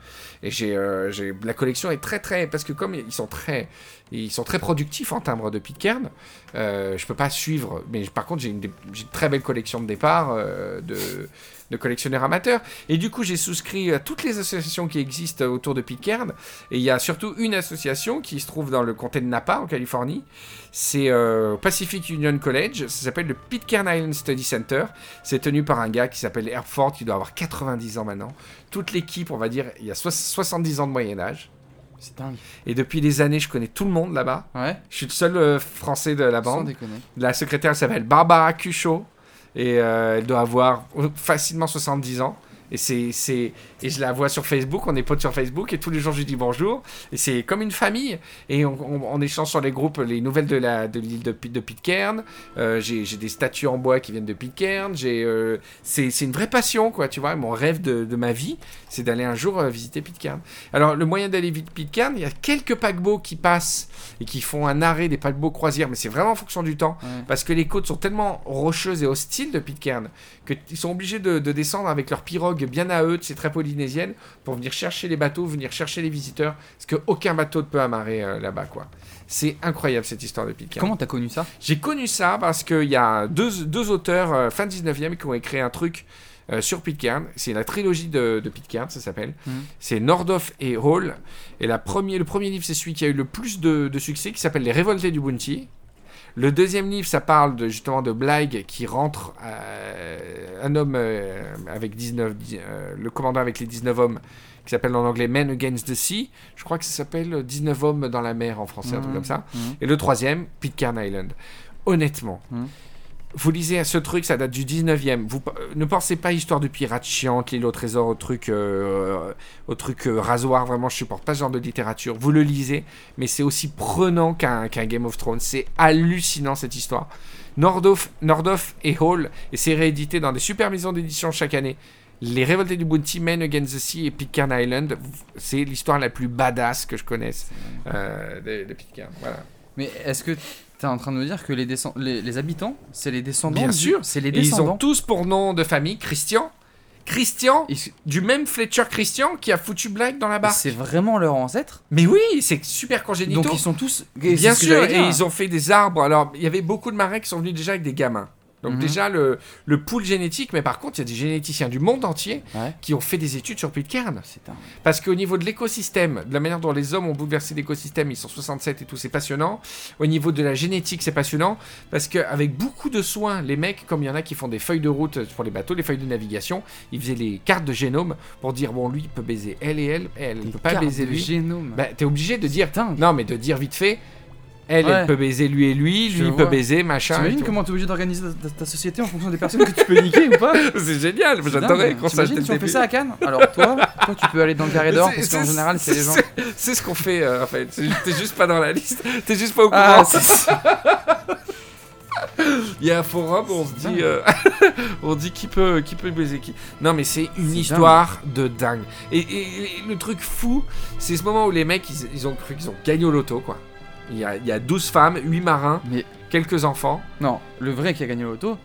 Et j'ai, euh, j'ai- la collection est très très... Parce que comme ils sont très, ils sont très productifs en timbres de Pitcairn, euh, je peux pas suivre. Mais par contre j'ai une, une très belle collection de départ euh, de, de collectionneurs amateurs. Et du coup j'ai souscrit à toutes les associations qui existent autour de Pitcairn. Et il y a surtout une association qui se trouve dans le comté de Napa en Californie. C'est euh, Pacific Union College. Ça s'appelle le Pitcairn Island Study Center. C'est tenu par un gars qui s'appelle Herb Ford, qui doit avoir 90 ans maintenant. Toute l'équipe, on va dire, il y a soix- 70 ans de moyen âge. C'est dingue. Et depuis des années, je connais tout le monde là-bas. Ouais. Je suis le seul euh, français de la bande. La secrétaire elle s'appelle Barbara Cuchot. Et euh, elle doit avoir facilement 70 ans. Et, c'est, c'est... et je la vois sur Facebook, on est potes sur Facebook, et tous les jours je lui dis bonjour. Et c'est comme une famille. Et on, on- on échange sur les groupes les nouvelles de, la, de l'île de, de Pitcairn. Euh, j'ai, des statues en bois qui viennent de Pitcairn. J'ai, euh, c'est, une vraie passion, quoi, tu vois. Mon rêve de, de ma vie, c'est d'aller un jour euh, visiter Pitcairn. Alors, le moyen d'aller visiter Pitcairn, il y a quelques paquebots qui passent et qui font un arrêt des paquebots croisières, mais c'est vraiment en fonction du temps. Ouais. Parce que les côtes sont tellement rocheuses et hostiles de Pitcairn qu'ils sont obligés de, de descendre avec leur pirogue bien à eux, c'est très polynésienne, pour venir chercher les bateaux, venir chercher les visiteurs, parce qu'aucun bateau ne peut amarrer euh, là-bas, quoi. C'est incroyable cette histoire de Pitcairn. Comment t'as connu ça? J'ai connu ça parce qu'il y a deux, deux auteurs euh, fin 19e qui ont écrit un truc euh, sur Pitcairn. C'est la trilogie de, de Pitcairn, ça s'appelle. Mhm. C'est Nordoff et Hall. Et la premier, le premier livre, c'est celui qui a eu le plus de, de succès, qui s'appelle Les Révoltés du Bounty. Le deuxième livre, ça parle de, justement de Bligh qui rentre, euh, un homme euh, avec 19, dix- euh, le commandant avec les 19 hommes, qui s'appelle en anglais Men Against the Sea. Je crois que ça s'appelle 19 hommes dans la mer en français, un truc Mhm. comme ça. Mhm. Et le troisième, Pitcairn Island. Honnêtement, Mhm. Vous lisez ce truc, ça date du 19e. Vous euh, ne pensez pas histoire de pirates chiantes, l'île au trésor, au truc, euh, au truc euh, rasoir. Vraiment, je supporte pas ce genre de littérature. Vous le lisez, mais c'est aussi prenant qu'un Game of Thrones. C'est hallucinant cette histoire. Nordoff, Nordoff et Hall, et c'est réédité dans des super maisons d'édition chaque année. Les Révoltés du Bounty, Men Against the Sea et Pitcairn Island, c'est l'histoire la plus badass que je connaisse euh, de, de Pitcairn. Voilà. Mais est-ce que t'es en train de me dire que les, les, les habitants, c'est les descendants Bien du- sûr. C'est les Et ils descendants. ont tous pour nom de famille Christian. Christian, Ils- du même Fletcher Christian qui a foutu Black dans la barque. C'est vraiment leur ancêtre? Mais oui, c'est super congénitaux. Donc ils sont tous. Bien sûr, et ils ont fait des arbres. Alors, il y avait beaucoup de marins qui sont venus déjà avec des gamins. Donc Mhm. déjà, le, le pool génétique, mais par contre, il y a des généticiens du monde entier Ouais. qui ont fait des études sur Pitcairn. Parce qu'au niveau de l'écosystème, de la manière dont les hommes ont bouleversé l'écosystème, ils sont 67 et tout, c'est passionnant. Au niveau de la génétique, c'est passionnant. Parce qu'avec beaucoup de soins, les mecs, comme il y en a qui font des feuilles de route pour les bateaux, les feuilles de navigation, ils faisaient les cartes de génome pour dire, bon, lui, il peut baiser elle et elle, elle, il peut pas baiser de lui. génome. Bah, t'es obligé de dire, non, mais de dire vite fait, elle, Ouais. elle peut baiser lui et lui, lui, il peut baiser, machin. T'imagines comment t'es obligé d'organiser ta, société en fonction des personnes que tu peux niquer ou pas C'est génial, j'adorais qu'on T'imagines dès si on fait ça à Cannes Alors toi, toi tu peux aller dans le carré d'or parce qu'en général c'est les gens. c'est- ce qu'on fait euh, en fait. T'es juste pas dans la liste. T'es juste pas au courant. Ah, ça. Il y a un forum où on se dit, euh, on dit qui peut, qui peut baiser qui. Non mais c'est une histoire de dingue. Et, et- et le truc fou, c'est ce moment où les mecs ils, ils ont cru qu'ils ont gagné au loto quoi. Il y a, il y a 12 femmes, 8 marins, Mais quelques enfants. non, le vrai qui a gagné l'auto.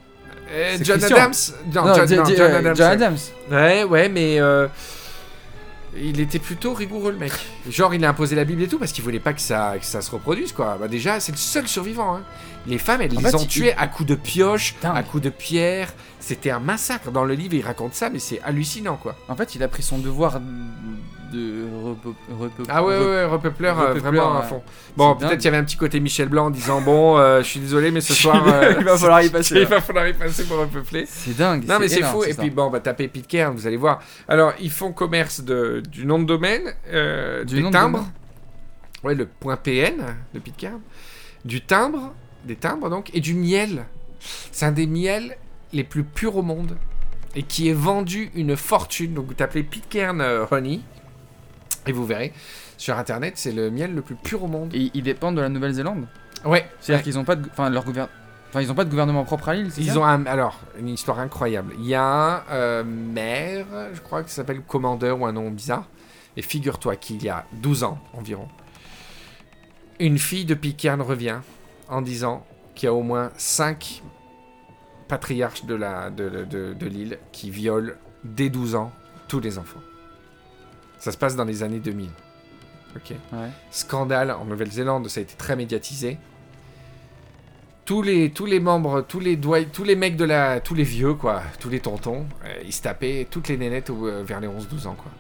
Euh, C'est John Christian. Adams Non, John, di- non, di- John euh, Adams. John ouais. Adams. Ouais, ouais, mais euh, il était plutôt rigoureux le mec. Genre, il a imposé la Bible et tout parce qu'il voulait pas que ça, que ça se reproduise quoi. Bah déjà, c'est le seul survivant. hein. Les femmes, elles En les fait, ont il- tués à coups de pioche, à coups de pierre. C'était un massacre. Dans le livre, il raconte ça, mais c'est hallucinant quoi. En fait, il a pris son devoir de Ah ouais, ouais, ouais, repeupleur, euh, vraiment à fond. Bon, peut-être qu'il y avait un petit côté Michel Blanc en disant Bon, euh, je suis désolé, mais ce soir. euh, Il va falloir y passer, Il va falloir y passer pour repeupler. C'est dingue. Non mais c'est fou. Et ça. puis bon, bah tapez Pitcairn, vous allez voir. Alors ils font commerce de, du nom de domaine, euh, Du des nom de timbres. domaine. Ouais, le point .pn de Pitcairn, du timbre, des timbres donc, et du miel. C'est un des miels les plus purs au monde et qui est vendu une fortune. Donc vous tapez Pitcairn Honey et vous verrez sur internet, c'est le miel le plus pur au monde. Et ils dépendent de la Nouvelle-Zélande. Ouais, C'est-à-dire qu'ils ont pas de, enfin leur gouverne, enfin ils ont pas de gouvernement propre à l'île. c'est Ils ça ont un, alors une histoire incroyable. Il y a un euh, maire, je crois que ça s'appelle Commandeur ou un nom bizarre. Et figure-toi qu'il y a 12 ans environ, une fille de Pitcairn revient en disant qu'il y a au moins 5 patriarche de la de, de- de- de l'île qui viole dès 12 ans tous les enfants. Ça se passe dans les années 2000. Ok. Ouais. Scandale en Nouvelle-Zélande, ça a été très médiatisé. Tous les, tous les membres, tous les doigts, tous les mecs de la, tous les vieux quoi, tous les tontons, euh, ils se tapaient toutes les nénettes au- euh, vers les 11-12 ans quoi.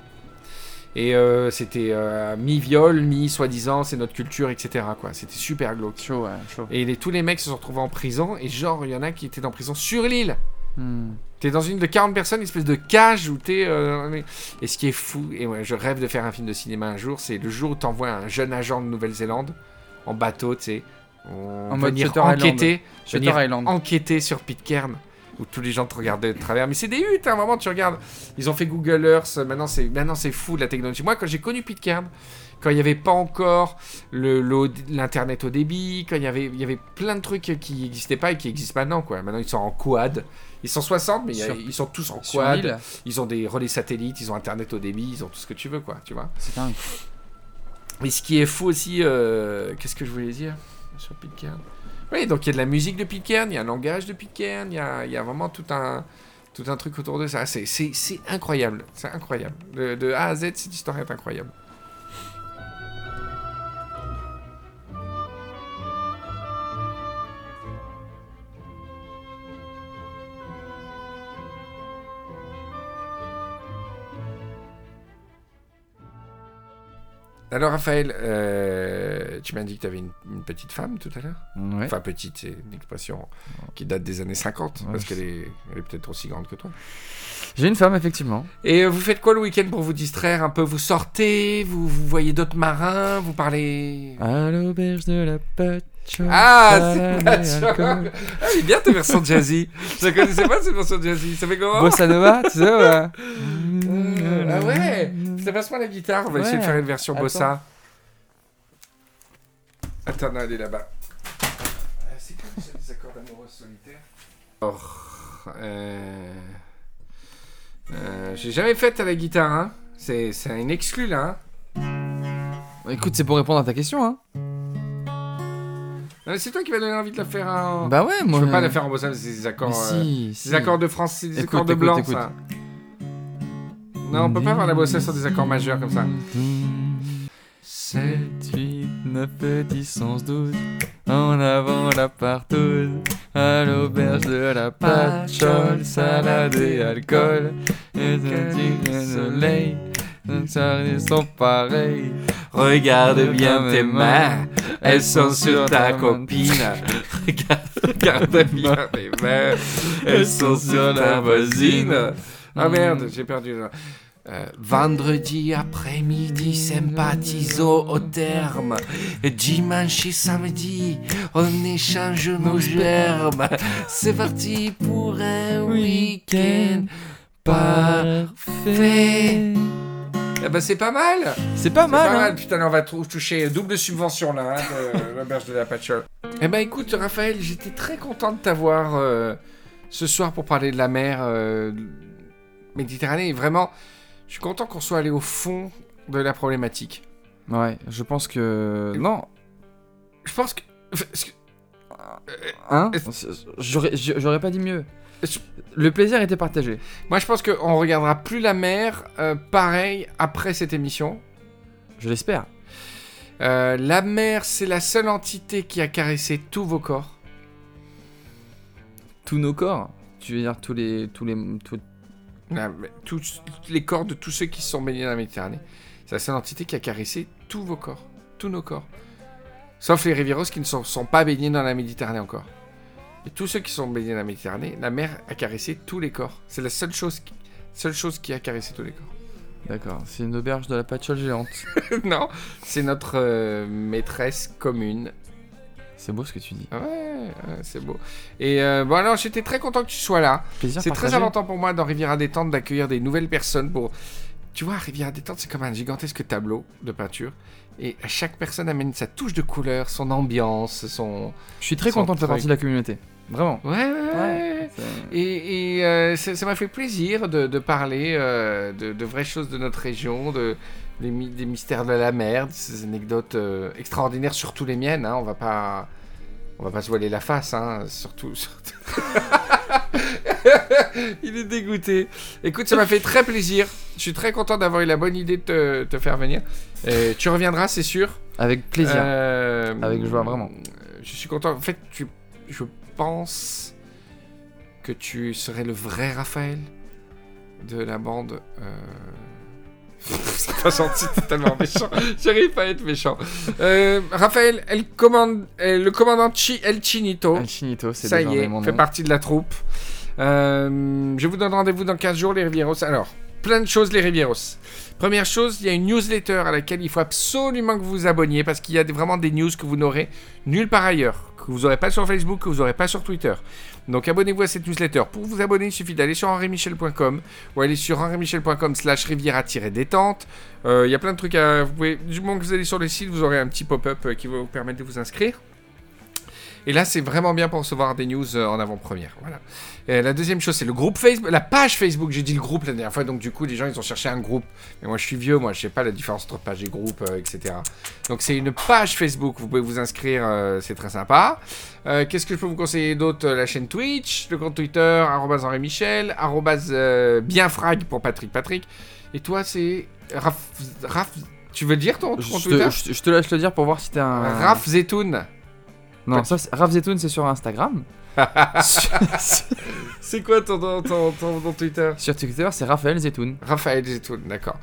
Et euh, c'était mi-viol, mi-soi-disant, c'est notre culture, etc. quoi. C'était super glauque. Chaud, ouais, chaud. Et les, tous les mecs se sont retrouvés en prison, et genre, il y en a qui étaient en prison sur l'île. Hmm. T'es dans une de 40 personnes, une espèce de cage où t'es. euh, et ce qui est fou, et ouais, je rêve de faire un film de cinéma un jour, c'est le jour où t'envoies un jeune agent de Nouvelle-Zélande en bateau, tu sais. On En mode venir enquêter, venir Island. enquêter sur Pitcairn, où tous les gens te regardent de travers. Mais c'est des huttes, hein, vraiment, tu regardes. Ils ont fait Google Earth, maintenant c'est maintenant c'est fou la technologie. Moi, quand j'ai connu Pitcairn, quand il n'y avait pas encore le- l'internet au débit, quand il y avait il y avait plein de trucs qui n'existaient pas et qui existent maintenant, quoi. Maintenant, ils sont en quad. Ils sont 60, mais Sur- ils sont tous en quad. Ils ont des relais satellites, ils ont internet au débit, ils ont tout ce que tu veux, quoi, tu vois. c'est dingue. Mais ce qui est fou aussi, euh, qu'est-ce que je voulais dire sur Pitcairn? Oui, donc il y a de la musique de Pitcairn, il y a un langage de Pitcairn, il y a, il y a vraiment tout un, tout un truc autour de ça. C'est, incroyable, c'est incroyable. De, de A à Z, cette histoire est incroyable. Alors Raphaël, euh, tu m'as dit que tu avais une, une petite femme tout à l'heure Ouais. Enfin petite, c'est une expression qui date des années 50, Ouais, parce qu'elle est, elle est peut-être aussi grande que toi. J'ai une femme, effectivement. Et euh, vous faites quoi le week-end pour vous distraire un peu? Vous sortez, vous, vous voyez d'autres marins, vous parlez... À l'auberge de la Patcho. Ah, c'est alcool. Ah, c'est bien ta version jazzy. Je la connaissais pas cette version jazzy. Ça fait comment Bossa Nova, tu sais, ouais. Euh, Ah ouais Ça passe pas la guitare, on va essayer de faire une version bossa. Attends, non, elle est là-bas. Euh, C'est quoi les accords d'amoureux solitaires? Oh, euh... euh, J'ai jamais fait à la guitare, hein. C'est c'est une exclue là, hein. Écoute, c'est pour répondre à ta question, hein. C'est toi qui vas donner envie de la faire en. Bah ouais, je moi. peux pas la faire en bossa, c'est des accords. Euh, si, si. des accords de France, c'est des Écoute, accords de écoute, blanc, écoute. ça. Non, on peut pas faire la bossa sur des accords majeurs comme ça. 7, 8, 9, 10, 11, 12. En avant la partouze. À l'auberge de la patchole. Salade et alcool. Et un soleil. Les sont pareils. Regarde bien tes mains, elles sont sur ta copine. Regarde, regarde bien mes mains, elles sont sur ta voisine. Ah merde, j'ai perdu. là. Euh, vendredi après-midi, sympathiso au terme. Dimanche et samedi, on échange nos germes. C'est parti pour un week-end parfait. Eh ben c'est pas mal. C'est pas mal, pas hein. mal, putain, on va tou- toucher double subvention là, hein, de l'auberge de la Patchole. Eh ben écoute, Raphaël, j'étais très content de t'avoir euh, ce soir pour parler de la mer euh, Méditerranée. Et vraiment, je suis content qu'on soit allé au fond de la problématique. Ouais, je pense que. Non, Je pense que. hein? j'aurais pas dit mieux. Le plaisir était partagé. Moi, je pense qu'on regardera plus la mer euh, pareil après cette émission. Je l'espère. Euh, la mer, c'est la seule entité qui a caressé tous vos corps. Tous nos corps. Tu veux dire tous les. Tous les tous- Ah, tous les corps de tous ceux qui se sont baignés dans la Méditerranée. C'est la seule entité qui a caressé tous vos corps. Tous nos corps. Sauf les Rivieros qui ne sont, sont pas baignés dans la Méditerranée encore. Et tous ceux qui sont baignés dans la Méditerranée, la mer a caressé tous les corps. C'est la seule chose qui, seule chose qui a caressé tous les corps. D'accord, c'est une auberge de la patchole géante. non, c'est notre euh, maîtresse commune. C'est beau ce que tu dis. Ouais, ouais, c'est beau. Et euh, bon alors, j'étais très content que tu sois là. C'est très important pour moi dans Riviera Détente d'accueillir des nouvelles personnes pour. Tu vois, Riviera Détente, c'est comme un gigantesque tableau de peinture. Et chaque personne amène sa touche de couleur, son ambiance, son. Je suis très content de faire partie de la communauté. Vraiment. Ouais, ouais, ouais. Et, et, euh, ça m'a fait plaisir de, de parler euh, de, de vraies choses de notre région, de, des, mi- des mystères de la mer, de ces anecdotes euh, extraordinaires, surtout les miennes. Hein, on va pas. On va pas se voiler la face, hein, surtout. surtout- Il est dégoûté. Écoute, ça m'a fait très plaisir. Je suis très content d'avoir eu la bonne idée de te, te faire venir. Et tu reviendras, c'est sûr. Avec plaisir. Euh, Avec joie, vraiment. Je suis content. En fait, tu, je pense que tu serais le vrai Raphaël de la bande. Euh... C'est pas gentil, c'est tellement méchant. J'arrive pas à être méchant. Euh, Raphaël, elle commande, euh, le commandant Chi, El Chinito. El Chinito, c'est Ça y est, fait partie de la troupe. Euh, je vous donne rendez-vous dans 15 jours, les Rivieros. Alors, plein de choses, les Rivieros. Première chose, il y a une newsletter à laquelle il faut absolument que vous vous abonniez parce qu'il y a vraiment des news que vous n'aurez nulle part ailleurs, que vous n'aurez pas sur Facebook, que vous n'aurez pas sur Twitter. Donc abonnez-vous à cette newsletter. Pour vous abonner, il suffit d'aller sur henrimichel.com ou aller sur henrimichel.com slash riviera-détente. Euh, Il y a plein de trucs à... Vous du moment que vous allez sur le site, vous aurez un petit pop-up euh, qui va vous permettre de vous inscrire. Et là, c'est vraiment bien pour recevoir des news euh, en avant-première. Voilà. Et la deuxième chose, c'est le groupe Facebook, la page Facebook. J'ai dit le groupe la dernière fois, donc du coup, les gens, ils ont cherché un groupe. Mais moi, je suis vieux, moi, je sais pas la différence entre page et groupe, euh, etc. Donc, c'est une page Facebook. Vous pouvez vous inscrire, euh, c'est très sympa. Euh, Qu'est-ce que je peux vous conseiller d'autre La chaîne Twitch, le compte Twitter, arrobas Henri Michel, arrobas bienfrag pour Patrick Patrick. Et toi, c'est Raph, Raph, tu veux le dire ton, ton Je Twitter te, je- je te laisse le dire pour voir si t'es un. Raph Zetoun. Non, ça, Raph Zetoun, c'est sur Instagram. C'est quoi ton, ton, ton, ton- Twitter? Sur Twitter, c'est Raphaël Zetoun. Raphaël Zetoun, d'accord.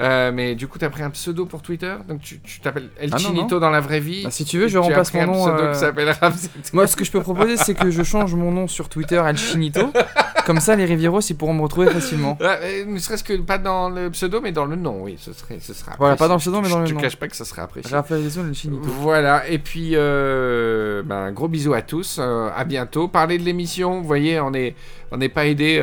Euh, mais du coup, t'as pris un pseudo pour Twitter? Donc tu t'appelles El Ah non, Chinito dans la vraie vie Ah, si tu veux, je remplace mon nom. pseudo euh, qui s'appelle Raph. Moi, ce que je peux proposer, c'est que je change mon nom sur Twitter El Chinito. Comme ça, les Rivieros, ils pourront me retrouver facilement. Euh, ne serait-ce que pas dans le pseudo, mais dans le nom, oui, ce serait, ce serait Voilà, apprécié. pas dans le pseudo, mais dans Je- le Je nom. te cache pas que ça serait apprécié. Raphaël Zetoun, El Chinito. Voilà, et puis euh, ben, gros bisous à tous, euh, à bientôt. Parlez de l'émission, vous voyez, on n'est on n'est pas aidé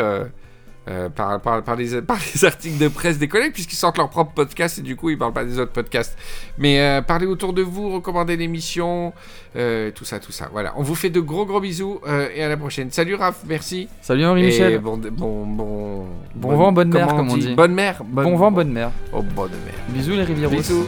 euh, par, par, par, les, par les articles de presse des collègues, puisqu'ils sortent leur propre podcast et du coup ils parlent pas des autres podcasts. Mais euh, parlez autour de vous, recommandez l'émission, euh, tout ça, tout ça. Voilà, on vous fait de gros gros bisous euh, et à la prochaine. Salut Raph, merci. Salut Henri Et Michel. bon, bon, bon, Bon vent, bonne mer, comme on dit. Bonne mer. Bon vent, bonne mer. Oh, bonne mer. Bisous les Rivieros. Bisous.